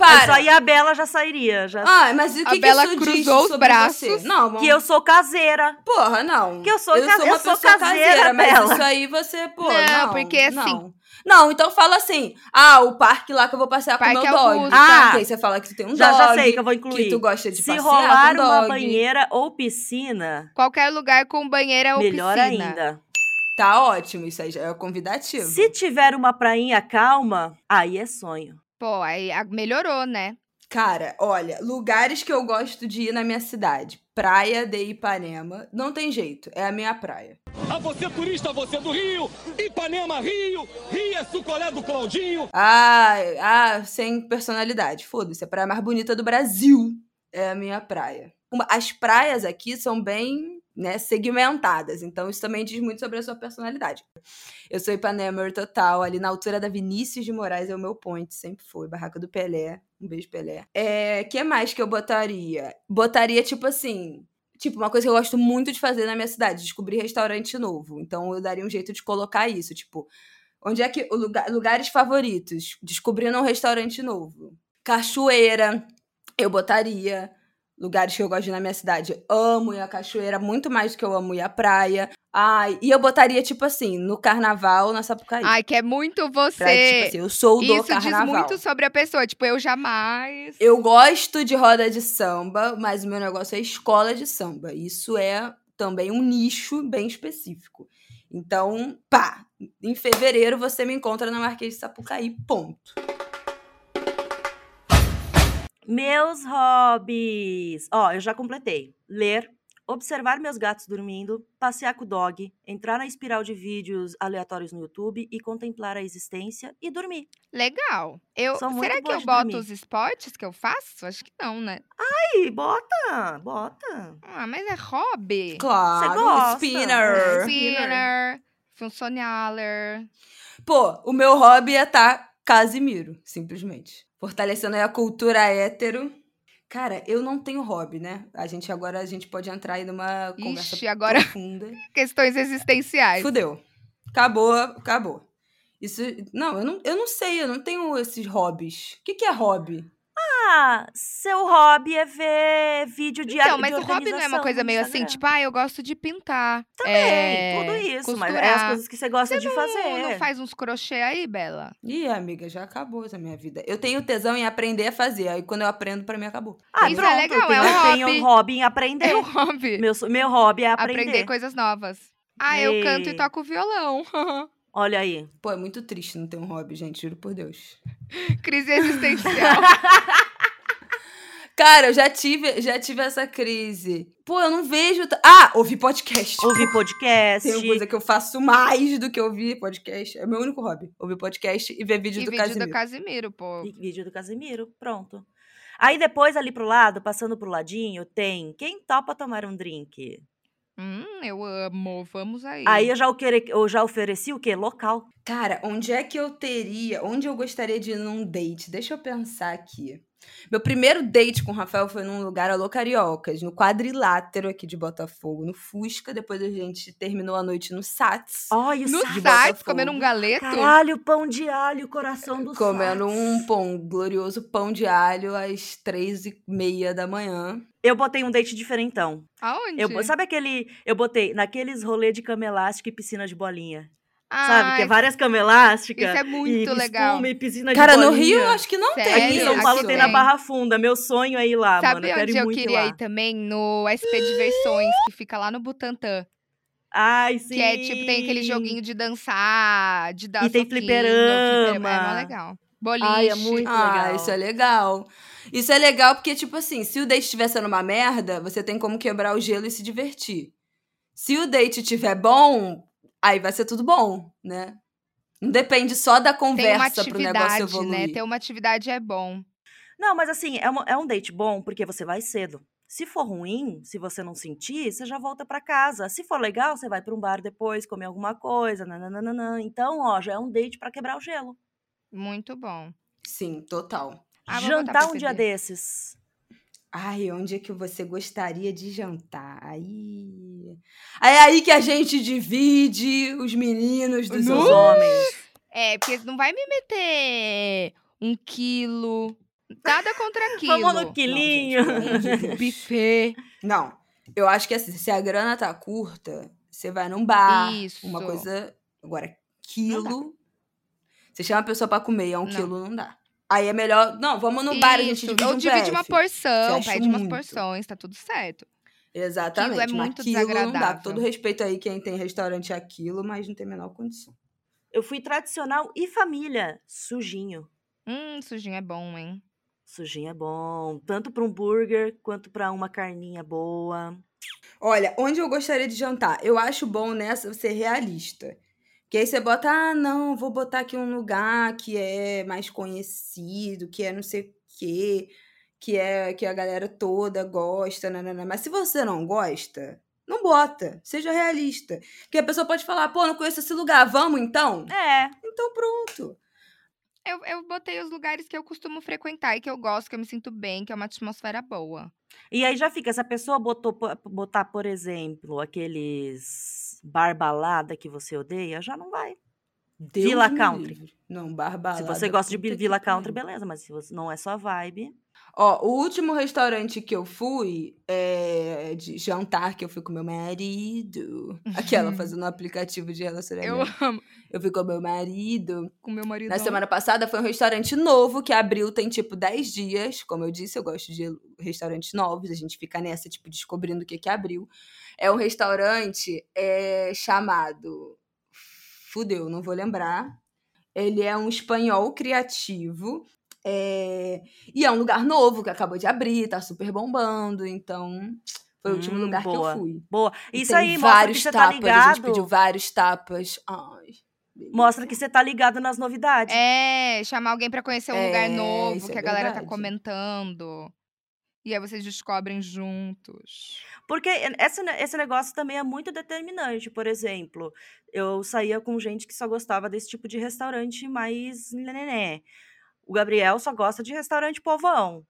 B: Mas
C: Para.
B: só aí a Bela já sairia. Já.
C: Ah, mas o
A: A
C: que, que
A: Bela
C: isso
A: cruzou
C: diz
A: os braços.
C: você? Não,
B: Que eu sou caseira.
C: Porra, não.
B: Que eu sou
C: eu
B: ca-
C: sou
B: eu
C: uma
B: sou
C: pessoa
B: caseira,
C: caseira, mas
B: Bela.
C: isso aí você, pô,
A: Não,
C: não.
A: porque assim-
C: Não. Não, então fala assim, ah, o parque lá que eu vou passear com o
A: Parque
C: meu dog.
A: Augusta.
B: Ah,
C: que aí você fala que tu tem um
B: já,
C: dog.
B: já sei que eu vou incluir.
C: Que tu gosta de
B: Se
C: passear
B: rolar
C: com
B: uma
C: dog.
B: banheira ou piscina,
A: Qualquer lugar com banheira ou
B: melhor
A: piscina.
B: ainda.
C: Tá ótimo, isso aí já é convidativo.
B: Se tiver uma prainha calma, aí é sonho.
A: Pô, aí melhorou, né?
C: Cara, olha, lugares que eu gosto de ir na minha cidade. Praia de Ipanema. Não tem jeito, é a minha praia.
I: A você turista, você do Rio, Ipanema, Rio, Rio é sucolé do Claudinho.
C: Ah, ah, sem personalidade. Foda-se, a praia mais bonita do Brasil é a minha praia. Uma- As praias aqui são bem né, segmentadas, então isso também diz muito sobre a sua personalidade. Eu sou Ipanemer total, ali na altura da Vinícius de Moraes é o meu point, sempre foi. Barraca do Pelé, um beijo Pelé. É, que mais que eu botaria? Botaria, tipo assim, Tipo, uma coisa que eu gosto muito de fazer na minha cidade, descobrir restaurante novo. Então eu daria um jeito de colocar isso, tipo, onde é que lugar, lugares favoritos, descobrindo um restaurante novo. Cachoeira, eu botaria. Lugares que eu gosto de ir na minha cidade. Amo ir à cachoeira muito mais do que eu amo ir à praia. Ai, e eu botaria, tipo assim, no carnaval, na Sapucaí.
A: Ai, que é muito você.
C: Pra, tipo assim, eu sou do
A: Isso
C: carnaval.
A: diz muito sobre a pessoa. Tipo, eu jamais.
C: Eu gosto de roda de samba, mas o meu negócio é escola de samba. Isso é também um nicho bem específico. Então, pá, em fevereiro você me encontra na Marquês de Sapucaí, ponto.
B: Meus hobbies. Ó, eu já completei. Ler, observar meus gatos dormindo, passear com o dog, entrar na espiral de vídeos aleatórios no YouTube e contemplar a existência e dormir.
A: Legal. Eu,
B: Sou muito
A: será que eu boto
B: dormir.
A: os esportes que eu faço? Acho que não, né?
B: Aí, bota, bota.
A: Ah, mas é hobby.
C: Claro,
B: gosta?
C: spinner.
A: Spinner, funcionaler.
C: Pô, o meu hobby é estar Casimiro, simplesmente. Fortalecendo aí a cultura hétero. Cara, eu não tenho hobby, né? A gente agora a gente pode entrar aí numa conversa
A: Ixi, agora-
C: profunda.
A: Questões existenciais.
C: Fudeu. Acabou, acabou. Isso. Não, eu não, eu não sei, eu não tenho esses hobbies. O que, que é hobby?
B: Ah, seu hobby é ver vídeo de
A: Então,
B: de
A: mas o hobby não é uma coisa meio assim, tipo, ah, eu gosto de pintar.
B: Também,
A: é,
B: tudo isso, mas é
A: costurar.
B: as coisas que você gosta de
A: Não,
B: fazer.
A: não faz uns crochê aí, Bela?
C: Ih, amiga, já acabou essa minha vida. Eu tenho tesão em aprender a fazer. Aí quando eu aprendo, pra mim acabou.
B: Ah,
A: Isso é
B: pronto,
A: legal,
B: eu tenho,
A: é um
B: eu tenho
A: hobby.
B: um hobby em aprender.
A: É um hobby.
B: Meu, meu hobby é aprender.
A: Aprender coisas novas. Ah, eu canto e toco violão.
B: Olha aí.
C: Pô, é muito triste não ter um hobby, gente, juro por Deus.
A: Crise existencial.
C: Cara, eu já tive, já tive essa crise. Pô, eu não vejo. Ah, ouvir podcast.
B: Ouvir podcast.
C: Tem uma coisa que eu faço mais do que ouvir podcast. É meu único hobby. Ouvir podcast e ver vídeo
A: e
C: do
A: vídeo
C: Casimiro.
A: do Casimiro, pô.
B: E vídeo do Casimiro, pronto. Aí depois, ali pro lado, passando pro ladinho, tem quem topa tomar um drink.
A: Hum, eu amo. Vamos aí.
B: Aí eu já, o querer- eu já ofereci o quê? Local.
C: Cara, onde é que eu teria. Onde eu gostaria de ir num date? Deixa eu pensar aqui. Meu primeiro date com o Rafael foi num lugar alô Cariocas, no quadrilátero aqui de Botafogo, no Fusca. Depois a gente terminou a noite no Sats.
B: Olha,
A: No
B: o
A: site,
C: Botafogo.
A: comendo um galeto.
B: Caralho, pão de alho, coração do
C: Comendo
B: Sats.
C: um pão, glorioso pão de alho às três e meia da manhã.
B: Eu botei um date diferentão.
A: Aonde?
B: Eu, sabe aquele. Eu botei naqueles rolê de cama elástica e piscina de bolinha. Sabe? Que é várias camas elásticas.
A: Isso é muito
B: e
A: legal.
B: espuma e piscina de
C: Cara, no
B: bolinha.
C: Rio eu acho que não
A: Sério?
C: tem.
B: Aqui em São Paulo tem na. Barra Funda. Meu sonho é ir lá,
A: Sabe
B: mano. Eu quero
A: onde
B: ir
A: eu
B: muito
A: queria
B: lá.
A: ir também? No SP Diversões, que fica lá no Butantã.
B: Ai, sim.
A: Que é tipo, tem aquele joguinho de dançar, de dar
B: E tem
A: soquinho,
B: fliperama.
A: É mó legal. Boliche.
B: Ai, é muito
C: Ah,
B: legal.
C: isso é legal. Isso é legal porque, tipo assim, se o date estiver sendo uma merda, você tem como quebrar o gelo e se divertir. Se o date estiver bom, aí vai ser tudo bom, né? Não depende só da conversa pro negócio
A: atividade,
C: evoluir.
A: né? Ter uma atividade é bom.
B: Não, mas assim, é, uma- é um date bom porque você vai cedo. Se for ruim, se você não sentir, você já volta pra casa. Se for legal, você vai pra um bar depois, comer alguma coisa, nananana. Então, ó, já é um date pra quebrar o gelo.
A: Muito bom.
C: Sim, total.
A: Ah,
B: Jantar um dia desses.
C: Ai, onde é que você gostaria de jantar? Aí. Aí é aí que a gente divide os meninos dos
B: Dos
C: homens.
A: É, porque não vai me meter um quilo. Nada contra quilo.
B: Vamos no quilinho.
C: Não, gente, Deus.
A: Buffet.
C: Não, eu acho que assim, se a grana tá curta, você vai num bar,
A: Isso.
C: uma coisa. Agora, quilo. Você chama a pessoa pra comer, é um
A: Não.
C: quilo, não dá. Aí é melhor. Não, vamos no bar, a gente
A: Isso,
C: divide
A: Ou
C: um
A: divide uma
C: PF.
A: porção,
C: Fecho
A: pede umas
C: muito.
A: porções, tá tudo certo.
C: Exatamente.
A: Quilo é muito
C: quilo não dá.
A: Desagradável.
C: todo respeito aí, quem tem restaurante é aquilo, mas não tem a menor condição.
B: Eu fui tradicional e família. Sujinho.
A: Hum, sujinho é bom, hein?
B: Sujinho é bom. Tanto pra um burger quanto pra uma carninha boa.
C: Olha, onde eu gostaria de jantar? Eu acho bom nessa ser realista. Que aí você bota, ah, não, vou botar aqui um lugar que é mais conhecido, que é não sei o quê, que é que a galera toda gosta, nanana. Mas se você não gosta, não bota. Seja realista. Porque a pessoa pode falar, pô, não conheço esse lugar, vamos então?
B: É.
C: Então pronto.
A: Eu, eu botei os lugares que eu costumo frequentar e que eu gosto, que eu me sinto bem, que é uma atmosfera boa.
B: E aí já fica, se a pessoa botou, botar, por exemplo, aqueles bar balada que você odeia, já não vai.
C: Deus
B: Villa
C: me
B: Country.
C: livre. Não, barbalada.
B: se você gosta de
C: pariu.
B: Country, beleza, mas se você não é sua vibe.
C: Ó, o último restaurante que eu fui, é, de jantar que eu fui com meu marido. Aquela fazendo um aplicativo de
A: Eu
C: relacionamento.
A: amo.
C: Eu fui com meu marido.
A: Com meu marido.
C: Na semana passada foi um restaurante novo que abriu tem tipo 10 dias. Como eu disse, eu gosto de restaurantes novos. A gente fica nessa, tipo, descobrindo o que que abriu. É um restaurante é, chamado. Fudeu, não vou lembrar. Ele é um espanhol criativo. É, E é um lugar novo que acabou de abrir, tá super bombando. Então, foi o último
B: Hum,
C: lugar
B: boa.
C: que eu fui.
B: Boa.
C: E
B: Isso aí mostra que
C: vários
B: você tá
C: tapas, A
B: ligado.
C: gente pediu vários tapas. Ai.
B: Mostra que você tá ligado nas novidades.
A: É, chamar alguém pra conhecer um lugar
C: É,
A: novo
C: isso
A: que
C: é
A: a galera tá
C: verdade.
A: comentando. E aí vocês descobrem juntos.
B: Porque esse, esse negócio também é muito determinante. Por exemplo, eu saía com gente que só gostava desse tipo de restaurante mais nené. O Gabriel só gosta de restaurante povão.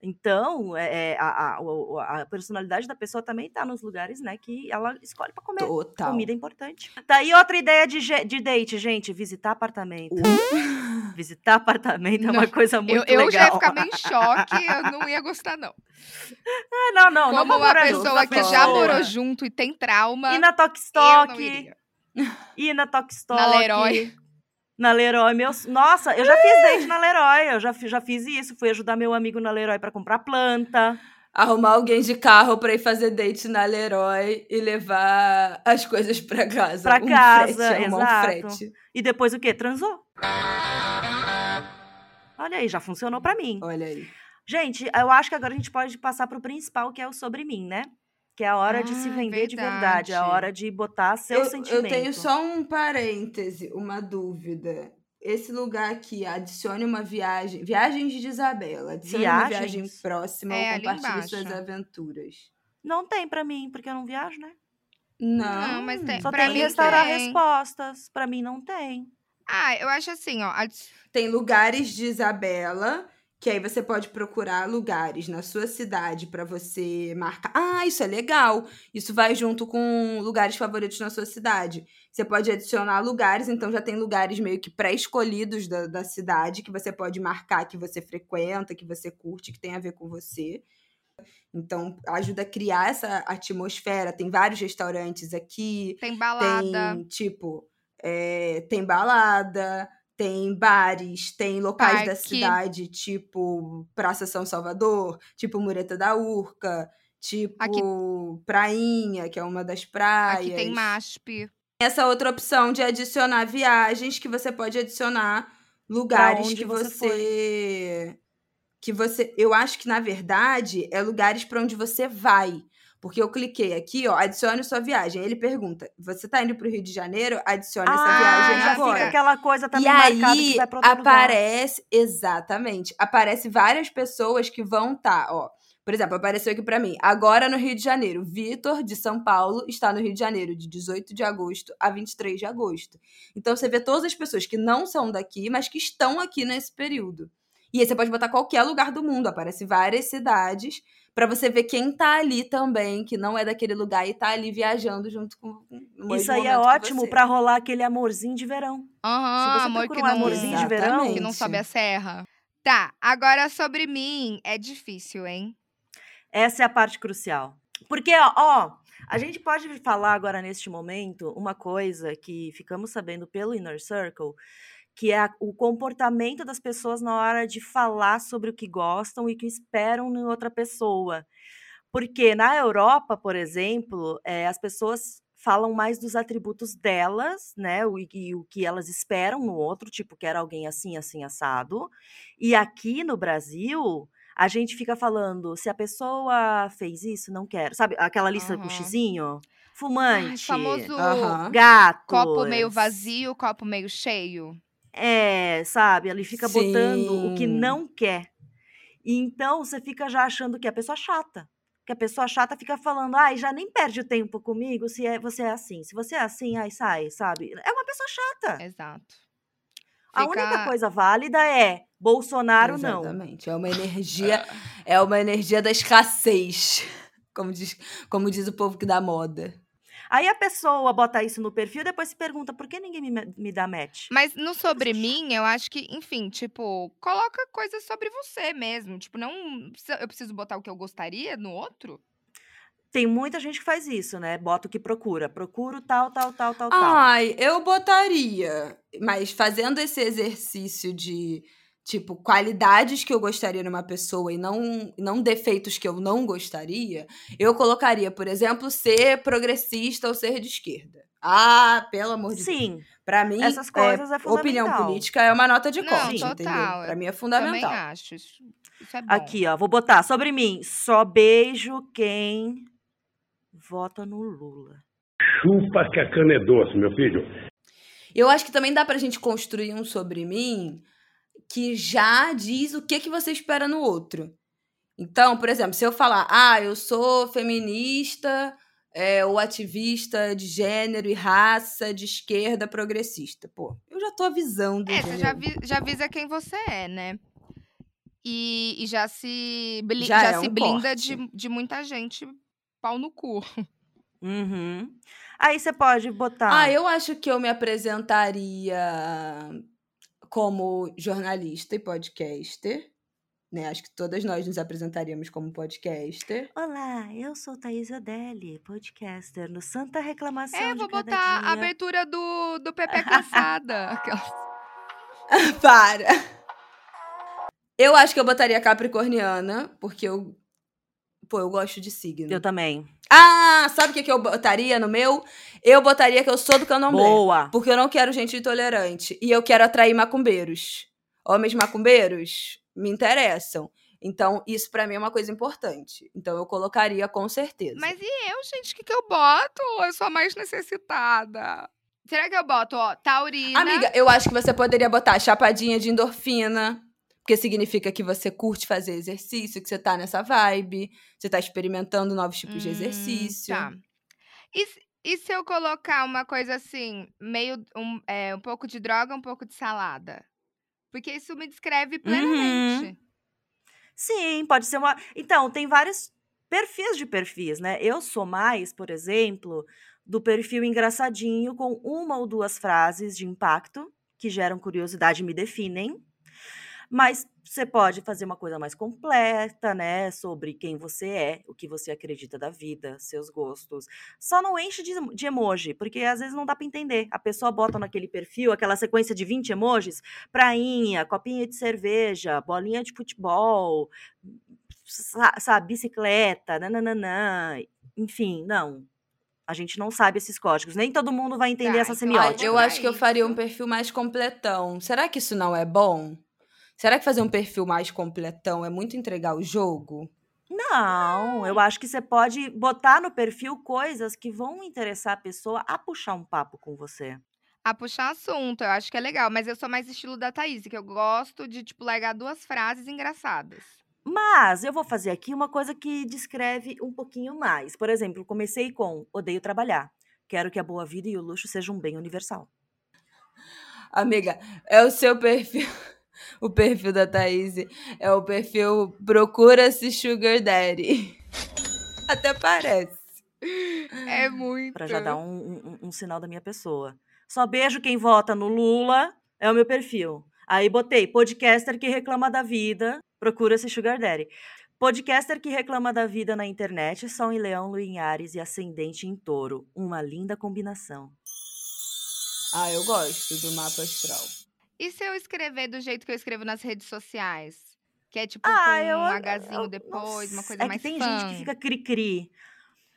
B: Então, é, é, a, a, a personalidade da pessoa também tá nos lugares, né, que ela escolhe pra comer.
C: Total.
B: Comida é importante. Tá aí outra ideia de, de date, gente. Visitar apartamento. Visitar apartamento é uma
A: Não,
B: coisa muito
A: Eu, eu já ia
B: legal.
A: ficar meio em choque, eu não ia gostar, não.
B: Ah, não, não, não
A: Como
B: vou
A: uma
B: morar junto
A: pessoa
B: com
A: que
B: a
A: já
B: pessoa.
A: morou junto e tem trauma,
B: E na Tok
A: eu não
B: Stock.
A: iria.
B: Ir na Tok Stock.
A: Na Leroy.
B: Na Leroy, meu. Nossa, eu já fiz date na Leroy. Eu já, já fiz isso. Fui ajudar meu amigo na Leroy pra comprar planta.
C: arrumar alguém de carro pra ir fazer date na Leroy e levar as coisas pra casa.
B: Pra
C: Um
B: casa,
C: frete, arrumar um
B: exato.
C: frete.
B: E depois o quê? Transou. Olha aí, já funcionou pra mim.
C: Olha aí.
B: Gente, eu acho que agora a gente pode passar pro principal, que é o sobre mim, né? Que é a hora de se
A: Ah,
B: vender de verdade. É a
A: verdade.
B: hora de botar seu
C: Eu,
B: sentimento.
C: eu tenho só um parêntese, uma dúvida. Esse lugar aqui, adicione uma viagem. Viagens de Isabela. Adicione uma viagem
B: Viagens?
C: próxima
A: É,
C: ou compartilhe suas aventuras.
B: Não tem pra mim, porque eu não viajo, né?
C: Não,
A: Não, mas tem-
B: Só
A: pra
B: tem
A: mim
B: restaurar
A: tem.
B: respostas. Pra mim não tem.
A: Ah, eu acho assim, ó. adi-
C: Tem lugares de Isabela, que aí você pode procurar lugares na sua cidade pra você marcar. Ah, isso é legal. Isso vai junto com lugares favoritos na sua cidade. Você pode adicionar lugares, então já tem lugares meio que pré-escolhidos da, da cidade que você pode marcar que você frequenta, que você curte, que tem a ver com você. Então, ajuda a criar essa atmosfera. Tem vários restaurantes aqui.
A: Tem balada.
C: Tem, tipo, é, tem balada, tem bares, tem locais da
A: Parque.
C: cidade, tipo Praça São Salvador, tipo Mureta da Urca, tipo
A: Aqui-
C: Prainha, que é uma das praias.
A: Aqui tem MASP.
C: Essa outra opção de adicionar viagens que você pode adicionar lugares que
B: você
C: você que você, eu acho que na verdade é lugares para onde você vai. Porque eu cliquei aqui, ó, adicione sua viagem. Ele pergunta: "Você tá indo pro Rio de Janeiro? Adicione essa
B: ah,
C: viagem
B: já
C: agora".
B: fica aquela coisa também
C: E
B: marcada
C: aí
B: que vai pra outro lugar.
C: aparece, exatamente, aparece várias pessoas que vão estar, ó. Por exemplo, apareceu aqui pra mim, agora no Rio de Janeiro, Vitor de São Paulo está no Rio de Janeiro de 18 de agosto a 23 de agosto. Então você vê todas as pessoas que não são daqui, mas que estão aqui nesse período. E aí você pode botar qualquer lugar do mundo, aparece várias cidades pra você ver quem tá ali também, que não é daquele lugar e tá ali viajando junto com
B: Isso aí é ótimo pra rolar aquele amorzinho de verão.
A: Aham,
B: Se você
A: amor que
B: um
A: não,
B: amorzinho de verão,
A: que não sobe a serra. Tá, agora sobre mim é difícil, hein?
B: Essa é a parte crucial. Porque, ó, ó, a gente pode falar agora neste momento uma coisa que ficamos sabendo pelo Inner Circle, que é a- o comportamento das pessoas na hora de falar sobre o que gostam e que esperam em outra pessoa. Porque na Europa, por exemplo, eh, as pessoas falam mais dos atributos delas, né? O, e o que elas esperam no outro, tipo, quero alguém assim, assim, assado. E aqui no Brasil, a gente fica falando, se a pessoa fez isso, não quero. Sabe aquela lista com
A: Aham.
B: xizinho?
A: Ai,
B: Fumante,
A: famoso
C: Aham.
B: gato.
A: copo meio vazio, copo meio cheio.
B: É, sabe? Ele fica botando o que
C: Sim.
B: não quer. E então você fica já achando que é a pessoa chata. Que a pessoa chata fica falando, ai, já nem perde o tempo comigo se é, você é assim. Se você é assim, ai, sai, sabe? É uma pessoa chata.
A: Exato.
B: A
A: Fica-
B: única coisa válida é Bolsonaro não.
C: Exatamente. É uma energia, é uma energia da escassez, como diz, como diz o povo que dá moda.
B: Aí a pessoa bota isso no perfil e depois se pergunta por que ninguém me, me dá match?
A: Mas no sobre mim, eu acho que, enfim, tipo, coloca coisas sobre você mesmo. Tipo, não. Eu preciso botar o que eu gostaria no outro?
B: Tem muita gente que faz isso, né? Bota o que procura. Procuro tal, tal, tal, tal, tal.
C: Ai, eu botaria, mas fazendo esse exercício de tipo qualidades que eu gostaria numa pessoa e não não defeitos que eu não gostaria, eu colocaria, por exemplo, ser progressista ou ser de esquerda. Ah, pelo amor de Deus.
B: Sim,
C: Pra mim,
B: essas coisas é
C: opinião
B: fundamental.
C: política é uma nota de
A: Não,
C: corte,
A: total,
C: entendeu?
A: eu
C: Pra mim é
A: Também
C: fundamental.
A: acho. Isso, isso é bom.
B: Aqui, ó, vou botar sobre mim. Só beijo quem vota no Lula.
G: Chupa que a cana é doce, meu filho.
C: Eu acho que também dá pra gente construir um sobre mim que já diz o que, que você espera no outro. Então, por exemplo, se eu falar, ah, eu sou feminista é, ou ativista de gênero e raça, de esquerda, progressista. Pô, eu já tô avisando.
A: É, você já, vi- já avisa quem você é, né? E, e já se, bli-
C: Já
A: já
C: é
A: se
C: um
A: blinda
C: corte.
A: de, de muita gente pau no cu.
B: Uhum. Aí você pode botar.
C: Ah, eu acho que eu me apresentaria como jornalista e podcaster. Né? Acho que todas nós nos apresentaríamos como podcaster.
B: Olá, eu sou Thaís Adeli, podcaster no Santa Reclamação
A: É, vou botar a
B: Dia.
A: abertura do, do Pepe Cansada. Aquelas-
C: Para! Eu acho que eu botaria Capricorniana, porque eu Pô, eu gosto de signo.
B: Eu também.
C: Ah, sabe o que, que eu botaria no meu? Eu botaria que eu sou do candomblé.
B: Boa.
C: Porque eu não quero gente intolerante. E eu quero atrair macumbeiros. Homens macumbeiros me interessam. Então, isso pra mim é uma coisa importante. Então, eu colocaria com certeza.
A: Mas e eu, gente? O que, que eu boto? Eu sou a mais necessitada. Será que eu boto, ó, taurina?
C: Amiga, eu acho que você poderia botar chapadinha de endorfina. Porque significa que você curte fazer exercício, que você tá nessa vibe, você tá experimentando novos tipos de
A: Hum,
C: exercício.
A: Tá. E, se- e se eu colocar uma coisa assim, meio um, é, um pouco de droga, um pouco de salada? Porque isso me descreve plenamente.
B: Sim, pode ser uma. Então, tem vários perfis de perfis, né? Eu sou mais, por exemplo, do perfil engraçadinho com uma ou duas frases de impacto que geram curiosidade e me definem. Mas você pode fazer uma coisa mais completa, né? Sobre quem você é, o que você acredita da vida, seus gostos. Só não enche de, de emoji, porque às vezes não dá pra entender. A pessoa bota naquele perfil aquela sequência de 20 emojis, prainha, copinha de cerveja, bolinha de futebol, sa- sabe, bicicleta, nananã. Enfim, não. A gente não sabe esses códigos. Nem todo mundo vai entender
A: Tá,
B: essa
A: então
B: semiótica.
C: eu
A: pra
C: acho que eu faria um perfil mais completão. Será que isso não é bom? Será que fazer um perfil mais completão é muito entregar o jogo?
B: Não, eu acho que você pode botar no perfil coisas que vão interessar a pessoa a puxar um papo com você.
A: A puxar assunto, eu acho que é legal. Mas eu sou mais estilo da Thaís, que eu gosto de, tipo, largar duas frases engraçadas.
B: Mas eu vou fazer aqui uma coisa que descreve um pouquinho mais. Por exemplo, comecei com odeio trabalhar. Quero que a boa vida e o luxo sejam um bem universal.
C: Amiga, é o seu perfil. O perfil da Thaís é o perfil procura-se Sugar Daddy. Até parece.
A: É muito.
B: Pra já dar um, um- um sinal da minha pessoa. Só beijo quem vota no Lula, é o meu perfil. Aí botei podcaster que reclama da vida, procura-se Sugar Daddy. Podcaster que reclama da vida na internet, Sol em Leão, Lua em Ares e Ascendente em Touro. Uma linda combinação.
C: Ah, eu gosto do mapa astral.
A: E se eu escrever do jeito que eu escrevo nas redes sociais? Que é tipo
B: Ah,
A: com
B: eu-
A: um
B: eu-
A: Hzinho
B: eu-
A: depois, uma coisa
B: é
A: mais
B: que tem
A: fã.
B: gente que fica cri-cri.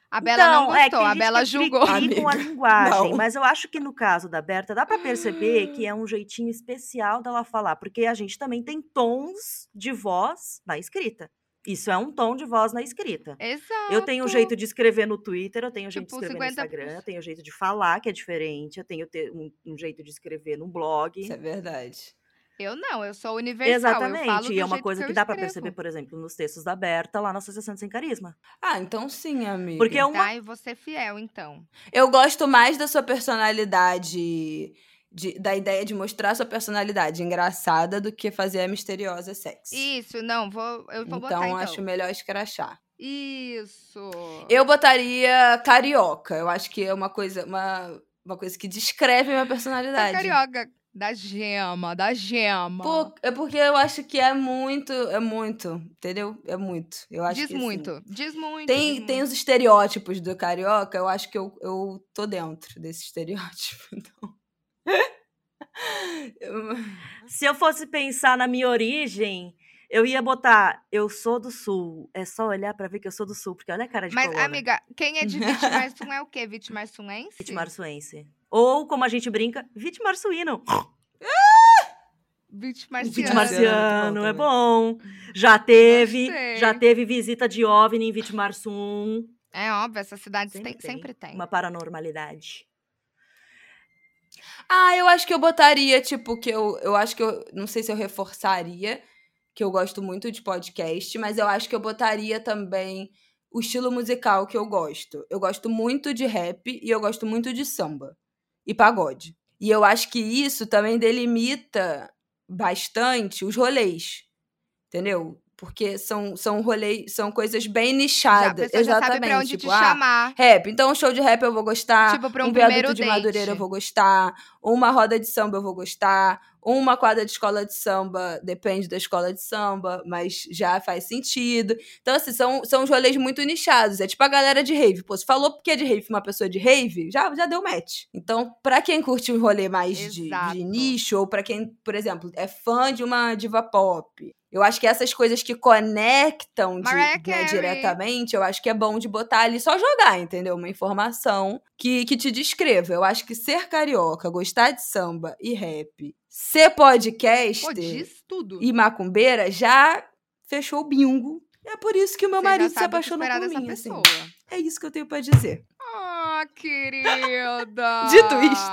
A: A Bela não
B: Então, é, que
A: gostou,
B: tem
A: a Bela
B: é
A: julgou.
B: com a linguagem,
C: não.
B: mas eu acho que no caso da Berta dá pra perceber que é um jeitinho especial dela falar, porque a gente também tem tons de voz na escrita. Isso é um tom de voz na escrita.
A: Exato.
B: Eu tenho um jeito de escrever no Twitter, eu tenho um jeito
A: Tipo,
B: de escrever no
A: 50%.
B: Instagram, eu tenho um jeito de falar que é diferente, eu tenho te- um, um jeito de escrever no blog.
C: Isso é verdade.
A: Eu não, eu sou universal. eu falo
B: Exatamente, e é uma coisa
A: que,
B: que, dá pra
A: escrevo.
B: perceber, por exemplo, nos textos da Berta lá na Associação Sem Carisma.
C: Ah, então sim, amiga.
B: Porque é uma
A: Tá, e você fiel, então.
C: Eu gosto mais da sua personalidade, de- da ideia de mostrar sua personalidade engraçada do que fazer a misteriosa sexy.
A: Isso, não, vou, eu vou
C: então,
A: botar então.
C: acho melhor escrachar.
A: Isso.
C: Eu botaria carioca. Eu acho que é uma coisa, uma, uma coisa que descreve a minha
A: é
C: personalidade.
A: carioca. Da gema, da gema.
C: Pô, é porque eu acho que é muito, é muito, entendeu? É muito. Eu acho
A: diz
C: que, assim,
A: muito, diz muito.
C: Tem,
A: diz
C: tem
A: muito.
C: os estereótipos do carioca, eu acho que eu, eu tô dentro desse estereótipo. Então.
B: Se eu fosse pensar na minha origem, eu ia botar eu sou do sul. É só olhar pra ver que eu sou do sul, porque olha a cara de
A: Mas,
B: colona.
A: amiga, quem é de Vitimarsum é o quê? Vitimarsuense?
B: Vitimarsuense. Ou, como a gente brinca, vitimarsuíno.
A: Vitimarciano.
B: Vitimarciano é bom. Já teve, já teve visita de OVNI em Vitimarsum.
A: É óbvio, essas cidades
B: Sempre
A: tem,
B: tem.
A: sempre tem.
B: Uma paranormalidade.
C: Ah, eu acho que eu botaria, tipo, que eu, eu acho que eu. Não sei se eu reforçaria, que eu gosto muito de podcast, mas eu acho que eu botaria também o estilo musical que eu gosto. Eu gosto muito de rap e eu gosto muito de samba e pagode. E eu acho que isso também delimita bastante os rolês. Entendeu? Porque são, são rolês, são coisas bem
A: Já, a
C: nichadas.
A: pessoa já
C: Exatamente.
A: sabe pra onde
C: tipo,
A: te
C: ah,
A: chamar.
C: Rap. Então, um show de rap eu vou gostar.
A: Tipo, pra um
C: um
A: primeiro
C: viaduto de. Madureira eu vou gostar. Uma roda de samba eu vou gostar. Uma quadra de escola de samba, depende da escola de samba, mas já faz sentido. Então, assim, são, são os rolês muito nichados. É tipo a galera de rave. Pô, se falou porque é de rave uma pessoa de rave, já, já deu match. Então, pra quem curte um rolê mais de, de nicho, ou pra quem, por exemplo, é fã de uma diva pop, Eu acho que essas coisas que conectam de- né, diretamente, eu acho que é bom de botar ali só jogar, entendeu? Uma informação que, que te descreva. Eu acho que ser carioca, gostar de samba e rap, ser podcast
A: Pô,
C: e macumbeira já fechou o bingo. É por isso que o meu
A: Você
C: marido se apaixonou por mim, assim. É isso que eu tenho pra dizer.
A: Ah, querida.
C: Dito isto.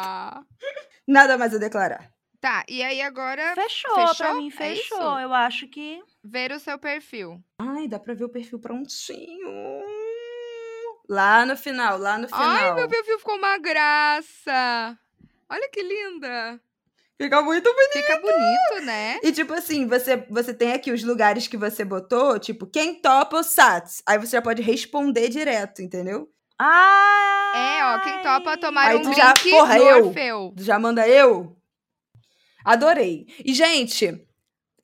C: Nada mais a declarar.
A: Tá, e aí agora
B: Fechou, pra
A: Fechou?
B: mim
A: É
B: fechou.
A: isso?
B: Eu acho que.
A: ver o seu perfil.
C: Ai, dá pra ver o perfil prontinho. Lá no final, lá no final.
A: Ai, meu perfil ficou uma graça. Olha que linda.
C: Fica muito bonito.
A: Fica bonito, né?
C: E tipo assim, você, você tem aqui os lugares que você botou, tipo, quem topa o SATS. Aí você já pode responder direto, entendeu?
B: Ah!
A: É, ó, quem topa tomar
C: Aí
A: um
C: tu já-
A: drink
C: porra, eu.
A: Orfeu.
C: Já manda eu? Adorei. E, gente,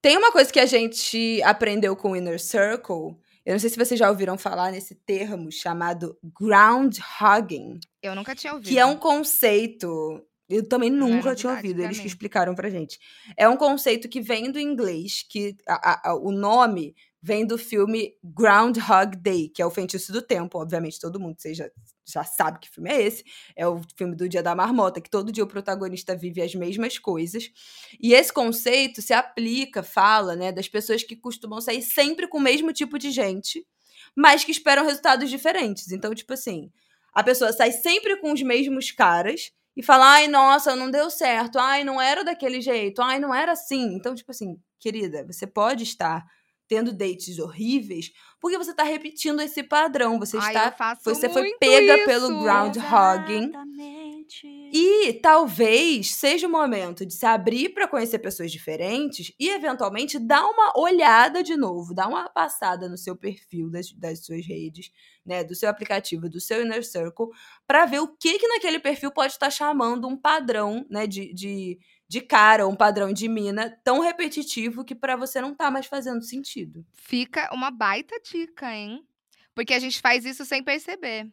C: tem uma coisa que a gente aprendeu com o Inner Circle. Eu não sei se vocês já ouviram falar nesse termo chamado groundhogging.
A: Eu nunca tinha ouvido.
C: Que é um conceito. Eu também
A: é
C: nunca tinha
A: novidade
C: ouvido, eles que explicaram pra gente. É um conceito que vem do inglês, que a- a- o nome vem do filme Groundhog Day, que é o feitiço do tempo. Obviamente, todo mundo vocês já, já sabe que filme é esse. É o filme do Dia da Marmota, que todo dia o protagonista vive as mesmas coisas. E esse conceito se aplica, fala, né, das pessoas que costumam sair sempre com o mesmo tipo de gente, mas que esperam resultados diferentes. Então, tipo assim, a pessoa sai sempre com os mesmos caras e fala: ai, nossa, não deu certo, ai, não era daquele jeito, ai, não era assim. Então, tipo assim, querida, você pode estar tendo dates horríveis porque você está repetindo esse padrão. Você
A: Ai,
C: está. Você foi pega
A: isso.
C: pelo groundhogging.
B: Exatamente.
C: E talvez seja o momento de se abrir para conhecer pessoas diferentes e, eventualmente, dar uma olhada de novo, dar uma passada no seu perfil das, das suas redes, né, do seu aplicativo, do seu Inner Circle, para ver o que que naquele perfil pode estar chamando um padrão, né, de, de, de cara, um padrão de mina tão repetitivo que para você não tá mais fazendo sentido.
A: Fica uma baita dica, hein? Porque a gente faz isso sem perceber.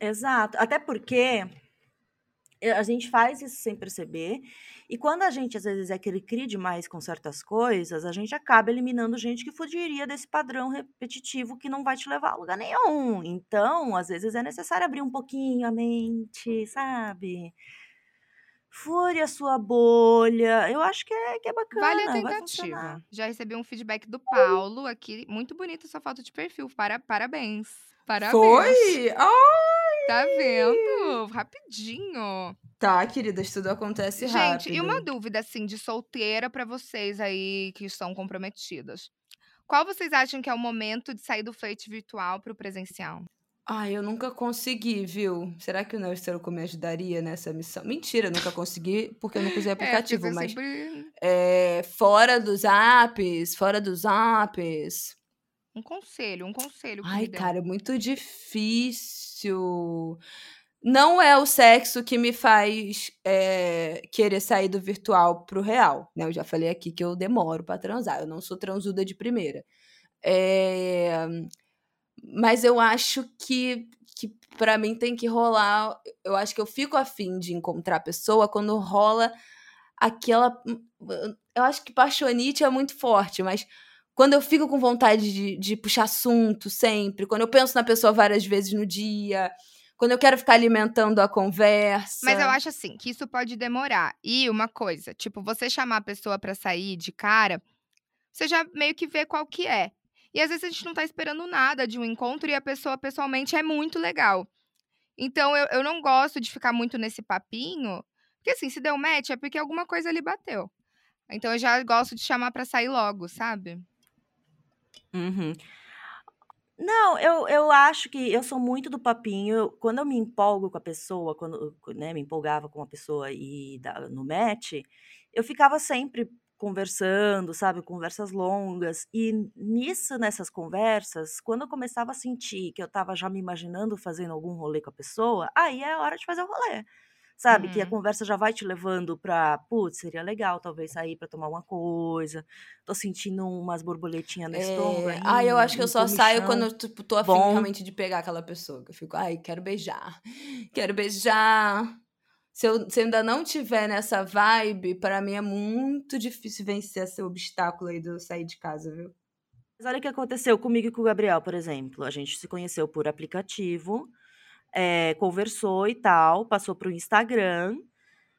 B: Exato. Até porque eh, a gente faz isso sem perceber. E quando a gente, às vezes, é cri demais com certas coisas, a gente acaba eliminando gente que fugiria desse padrão repetitivo que não vai te levar a lugar nenhum. Então, às vezes, é necessário abrir um pouquinho a mente, sabe? Fure a sua bolha. Eu acho que é, que é bacana.
A: Vale a tentativa. Já recebi um feedback do Paulo aqui. Muito bonita sua foto de perfil. Para, parabéns. Parabéns.
C: Foi? Ai!
A: Tá vendo? Rapidinho.
C: Tá, queridas, tudo acontece rápido.
A: Gente, e uma dúvida, assim, de solteira pra vocês aí que estão comprometidas. Qual vocês acham que é o momento de sair do flerte virtual pro presencial?
C: Ai, eu nunca consegui, viu? Será que o Circle me ajudaria nessa missão? Mentira, eu nunca consegui porque eu nunca usei
A: É,
C: aplicativo,
A: você
C: mas
A: sempre...
C: é, fora dos apps, fora dos apps.
A: Um conselho, um conselho.
C: Ai, cara, é muito difícil. Não é o sexo que me faz é, querer sair do virtual pro real, né? Eu já falei aqui que eu demoro pra transar, eu não sou transuda de primeira. É, mas eu acho que, que para mim tem que rolar. Eu acho que eu fico afim de encontrar a pessoa quando rola aquela. Eu acho que paixonite é muito forte, mas quando eu fico com vontade de, de puxar assunto sempre, quando eu penso na pessoa várias vezes no dia, quando eu quero ficar alimentando a conversa.
A: Mas eu acho assim, que isso pode demorar. E uma coisa, tipo, você chamar a pessoa pra sair de cara, você já meio que vê qual que é. E às vezes a gente não tá esperando nada de um encontro e a pessoa pessoalmente é muito legal. Então eu, eu não gosto de ficar muito nesse papinho, porque assim, se deu match é porque alguma coisa ali bateu. Então eu já gosto de chamar pra sair logo, sabe?
B: Uhum. Não, eu, eu acho que eu sou muito do papinho. Eu- quando eu me empolgo com a pessoa, quando né, me empolgava com a pessoa e da- no match, eu ficava sempre conversando, sabe? Conversas longas. E nisso, nessas conversas, quando eu começava a sentir que eu tava já me imaginando fazendo algum rolê com a pessoa, aí é hora de fazer o rolê. Sabe? Que a
A: Uhum.
B: conversa já vai te levando pra, putz, seria legal talvez sair pra tomar uma coisa. Tô sentindo umas borboletinhas no estômago.
C: É... Ah, eu
B: aí,
C: acho que eu só saio quando eu tipo, tô afim
B: Bom.
C: realmente de pegar aquela pessoa. Que eu fico, ai, quero beijar. Quero beijar. Se eu, se ainda não tiver nessa vibe, pra mim é muito difícil vencer esse obstáculo aí de eu sair de casa, viu?
B: Mas olha o que aconteceu comigo e com o Gabriel, por exemplo. A gente se conheceu por aplicativo, eh, conversou e tal, passou pro Instagram.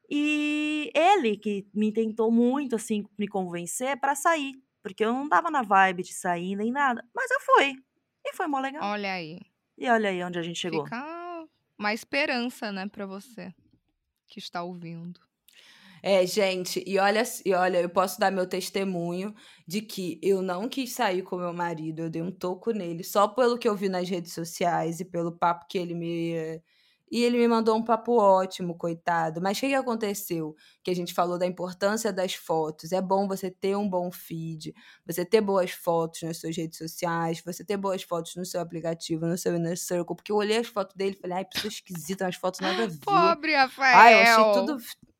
B: E ele que me tentou muito, assim, me convencer pra sair. Porque eu não tava na vibe de sair nem nada. Mas eu fui. E foi mó legal.
A: Olha aí.
B: E olha aí onde a gente chegou.
A: Fica uma esperança, né, pra você que está ouvindo.
C: É, gente, e olha, e olha, eu posso dar meu testemunho de que eu não quis sair com meu marido, eu dei um toco nele, só pelo que eu vi nas redes sociais e pelo papo que ele me. E ele me mandou um papo ótimo, coitado. Mas o que, que aconteceu? Que a gente falou da importância das fotos. É bom você ter um bom feed, você ter boas fotos nas suas redes sociais, você ter boas fotos no seu aplicativo, no seu Inner Circle. Porque eu olhei as fotos dele e falei, ai, pessoa esquisita, umas fotos nada a ver.
A: Pobre Rafael.
C: Ai, eu achei tudo.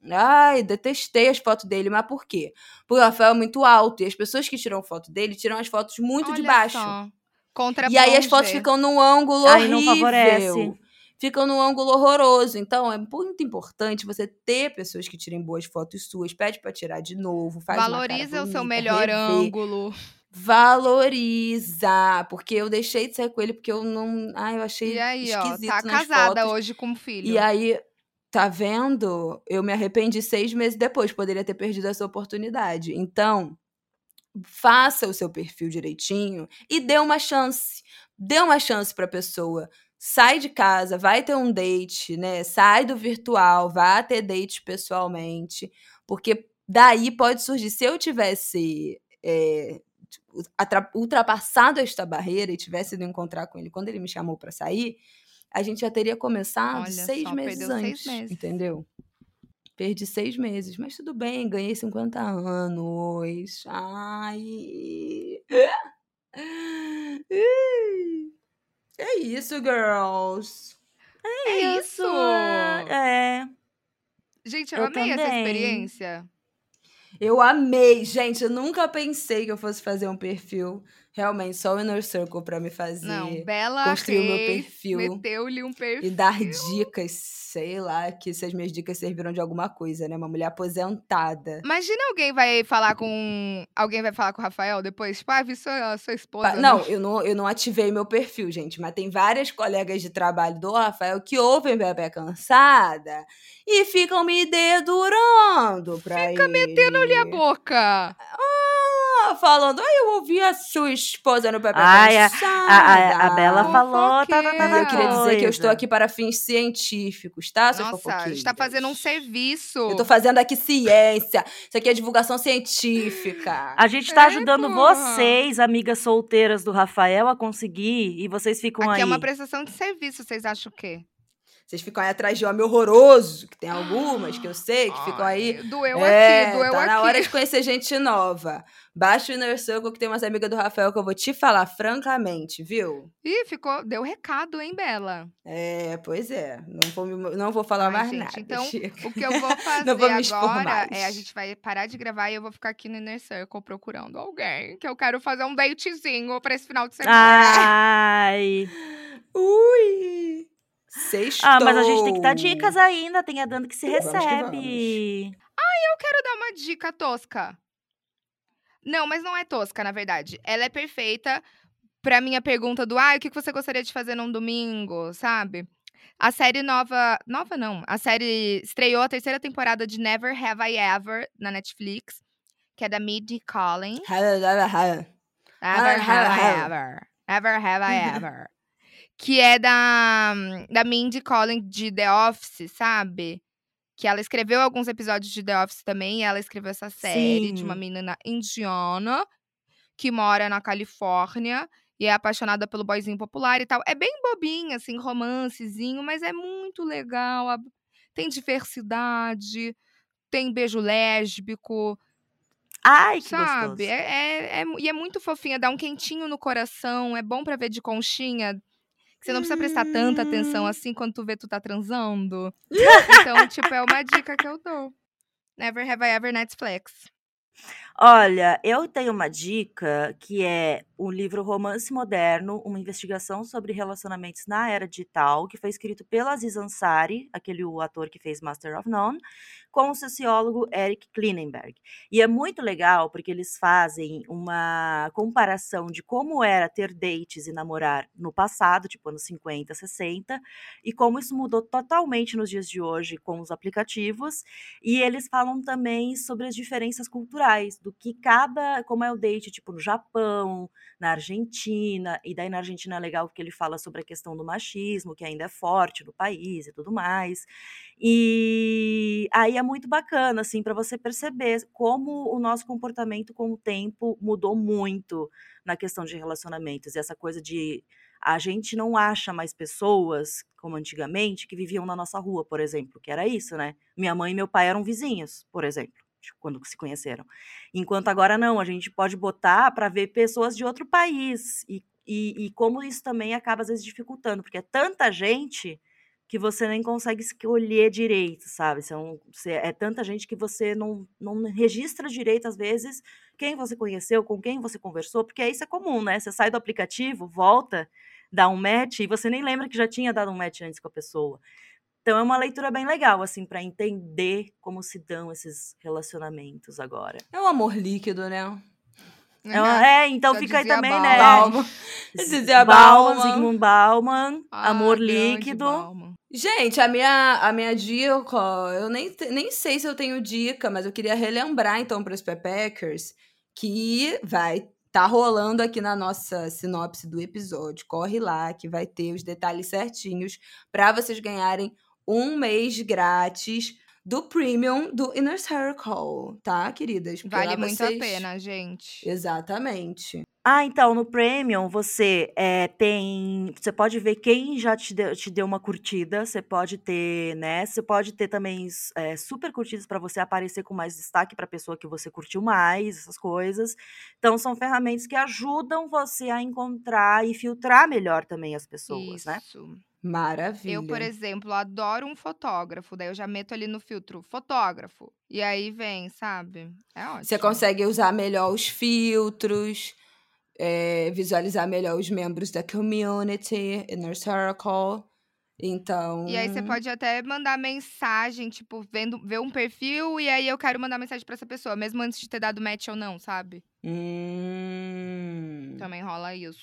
C: Ai, detestei as fotos dele, mas por quê? Porque o Rafael é muito alto e as pessoas que tiram foto dele tiram as fotos muito de
A: Olha
C: baixo.
A: só. Contra
C: E aí as fotos ficam num ângulo
B: não
C: horrível.
B: favorece.
C: Ficam num ângulo horroroso. Então é muito importante você ter pessoas que tirem boas fotos suas. Pede pra tirar de novo. Faz
A: Valoriza o seu
C: bonita,
A: melhor
C: rever.
A: ângulo.
C: Valoriza. Porque eu deixei de sair com ele porque eu não. Ai, eu achei
A: E aí, ó,
C: esquisito
A: tá
C: nas
A: casada
C: fotos.
A: hoje com um filho.
C: E aí, tá vendo? Eu me arrependi seis meses depois. Poderia ter perdido essa oportunidade. Então, faça o seu perfil direitinho e dê uma chance. Dê uma chance pra pessoa. Sai de casa, vai ter um date, né? Sai do virtual, vá ter date pessoalmente. Porque daí pode surgir. Se eu tivesse. é, ultrapassado esta barreira e tivesse ido encontrar com ele quando ele me chamou pra sair, a gente já teria começado
A: Olha
C: seis
A: só,
C: meses
A: perdeu seis
C: antes,
A: meses.
C: entendeu? Perdi seis meses, mas tudo bem, ganhei 50 anos. Ai. É isso, girls.
A: É isso!
B: É.
A: Gente, eu,
B: Eu
A: amei essa
B: também.
A: experiência.
C: Eu amei, gente. Eu nunca pensei que eu fosse fazer um perfil realmente só o Inner Circle pra me fazer.
A: Não, Bela
C: construir o meu
A: Reis
C: perfil.
A: meteu-lhe um perfil.
C: E dar dicas, sei lá, que se as minhas dicas serviram de alguma coisa, né? Uma mulher aposentada.
A: Imagina alguém vai falar com. Alguém vai falar com o Rafael depois. Tipo, ah, vi sua, sua esposa.
C: Não, eu não, eu não ativei meu perfil, gente, mas tem várias colegas de trabalho do Rafael que ouvem Bebê Cansada e ficam me dedurando pra
A: Fica metendo-lhe a boca.
C: Ah, falando, ai, eu ouvi a sua esposa no Bebê
B: Ai, a-. A, a, a Bela falou, tá, tá, tá, tá,
C: eu queria dizer que eu estou aqui para fins científicos, tá, seus
A: Nossa, a gente tá
C: fofoqueiros?
A: fazendo um serviço.
C: Eu tô fazendo aqui ciência. Isso aqui é divulgação científica.
B: A gente tá
A: É,
B: ajudando vocês, amigas solteiras do Rafael, a conseguir. E vocês ficam
A: Aqui
B: aí.
A: é uma prestação de serviço, vocês acham o quê?
C: Vocês ficam aí atrás de homem horroroso, que tem algumas que eu sei, que ficam aí.
A: Doeu
C: é,
A: aqui, doeu
C: tá
A: aqui.
C: na hora de conhecer gente nova. Baixa o Inner Circle, que tem umas amigas do Rafael que eu vou te falar francamente, viu?
A: Ih, ficou. Deu recado, hein, Bela?
C: É, pois é. Não vou, não vou falar
A: Ai,
C: mais
A: gente,
C: nada.
A: então,
C: chega.
A: O que eu vou fazer
C: Não vou
A: agora é a gente vai parar de gravar e eu vou ficar aqui no Inner Circle procurando alguém. Que eu quero fazer um datezinho pra esse final de
C: Ah,
A: semana.
B: Ai.
C: Ui! Sextou!
B: Ah, mas a gente tem que dar dicas ainda. Tem a dando que se
C: Vamos que
B: recebe.
A: Eu quero dar uma dica tosca. Não, mas não é tosca, na verdade. Ela é perfeita pra minha pergunta do ah, o que você gostaria de fazer num domingo, sabe? A série nova. Nova não. A série estreou a terceira temporada de Never Have I Ever na Netflix, que é da Midi Collins. Never
C: Ah,
A: have I
C: ah,
A: ever. Never have I ever. que é da, da Mindy Collins de The Office, sabe? Que ela escreveu alguns episódios de The Office também. Ela escreveu essa série de uma
B: Sim.
A: menina indiana que mora na Califórnia e é apaixonada pelo boyzinho popular e tal. É bem bobinho, assim, romancezinho, mas é muito legal. Tem diversidade, tem beijo lésbico,
B: Ai, que
A: Sabe?
B: gostoso.
A: É, é, é e é muito fofinha, dá um quentinho no coração. É bom pra ver de conchinha. Você não precisa prestar tanta atenção
B: Hum.
A: assim quando tu vê tu tá transando. então, tipo, é uma dica que eu dou. Never have I ever Netflix.
B: Olha, eu tenho uma dica que é o livro Romance Moderno, uma investigação sobre relacionamentos na era digital, que foi escrito pelo Aziz Ansari, aquele o ator que fez Master of None, com o sociólogo Eric Klinenberg. E é muito legal porque eles fazem uma comparação de como era ter dates e namorar no passado, tipo anos 50, 60, e como isso mudou totalmente nos dias de hoje com os aplicativos. E eles falam também sobre as diferenças culturais, do que cada, como é o date, tipo no Japão, na Argentina, e daí na Argentina é legal porque ele fala sobre a questão do machismo, que ainda é forte no país e tudo mais. E aí é muito bacana, assim, para você perceber como o nosso comportamento com o tempo mudou muito na questão de relacionamentos. E essa coisa de a gente não acha mais pessoas, como antigamente, que viviam na nossa rua, por exemplo, que era isso, né? Minha mãe e meu pai eram vizinhos, por exemplo, quando se conheceram. Enquanto agora não, a gente pode botar para ver pessoas de outro país. E, e, e como isso também acaba, às vezes, dificultando, porque é tanta gente que você nem consegue escolher direito, sabe? São, é tanta gente que você não, não registra direito, às vezes, quem você conheceu, com quem você conversou, porque isso é comum, né? Você sai do aplicativo, volta, dá um match, e você nem lembra que já tinha dado um match antes com a pessoa. Então é uma leitura bem legal, assim, para entender como se dão esses relacionamentos agora.
C: É um amor líquido, né?
B: É, uma- é, então
A: Já
B: fica aí também,
A: Bauman.
B: né?
C: Bauman. Dizia
B: Bauman,
C: Bauman.
B: Zygmunt Bauman,
A: Ah,
B: Amor Líquido.
A: Bauman.
C: Gente, a minha, a minha dica, eu nem, nem sei se eu tenho dica, mas eu queria relembrar então para os Pepeckers que vai tá rolando aqui na nossa sinopse do episódio. Corre lá que vai ter os detalhes certinhos para vocês ganharem um mês grátis do Premium do Inner Circle, tá, queridas? Porque
A: Vale
C: lá
A: muito
C: vocês-
A: a pena, gente.
C: Exatamente.
B: Ah, então, no Premium você é, tem. Você pode ver quem já te deu, te deu uma curtida. Você pode ter, né? Você pode ter também é, super curtidas para você aparecer com mais destaque para a pessoa que você curtiu mais, essas coisas. Então, são ferramentas que ajudam você a encontrar e filtrar melhor também as pessoas, né?
A: Isso.
C: Maravilha.
A: Eu, por exemplo, adoro um fotógrafo, daí eu já meto ali no filtro fotógrafo. E aí vem, sabe? É ótimo.
C: Você consegue usar melhor os filtros, é, visualizar melhor os membros da community, inner circle. Então.
A: E aí você pode até mandar mensagem, tipo, vendo, ver um perfil e aí eu quero mandar mensagem pra essa pessoa, mesmo antes de ter dado match ou não, sabe?
C: Hum,
A: Também rola isso.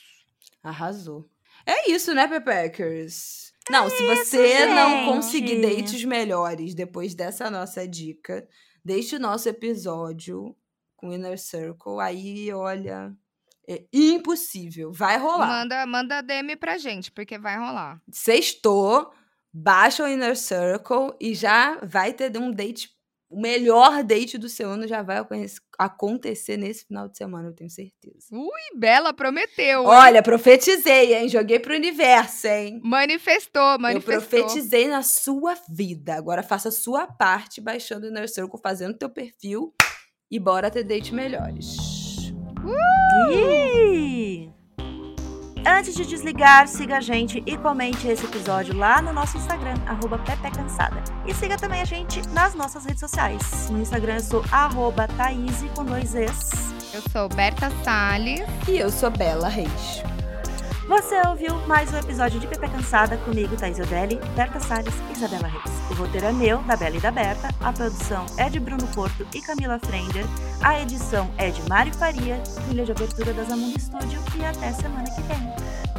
C: arrasou. É isso, né, Pepeckers? Não, se você não
B: gente.
C: conseguir dates melhores depois dessa nossa dica, deixe o nosso episódio com Inner Circle. Aí, olha, é impossível. Vai rolar.
A: Manda, manda DM pra gente, porque vai rolar.
C: Sextou, baixa o Inner Circle e já vai ter um date, o melhor date do seu ano já vai aconte- acontecer nesse final de semana, eu tenho certeza.
A: Ui, Bela prometeu. hein?
C: Olha, profetizei, hein? Joguei pro universo, hein?
A: Manifestou, manifestou.
C: Eu profetizei na sua vida. Agora faça a sua parte baixando o Inner Circle, fazendo teu perfil e bora ter date melhores.
B: Ih! Antes de desligar, siga a gente e comente esse episódio lá no nosso Instagram, arroba Pepecansada. E siga também a gente nas nossas redes sociais. No Instagram eu sou arroba Thaís com dois Es.
A: Eu sou Berta Salles.
C: E eu sou Bela Reis.
B: Você ouviu mais um episódio de Pepe Cansada comigo, Thaís Odelli, Berta Salles e Isabela Reis. O roteiro é meu, da Bela e da Berta, a produção é de Bruno Porto e Camila Frender, a edição é de Mário Faria, trilha de abertura da Zamunda Studio e até semana que vem.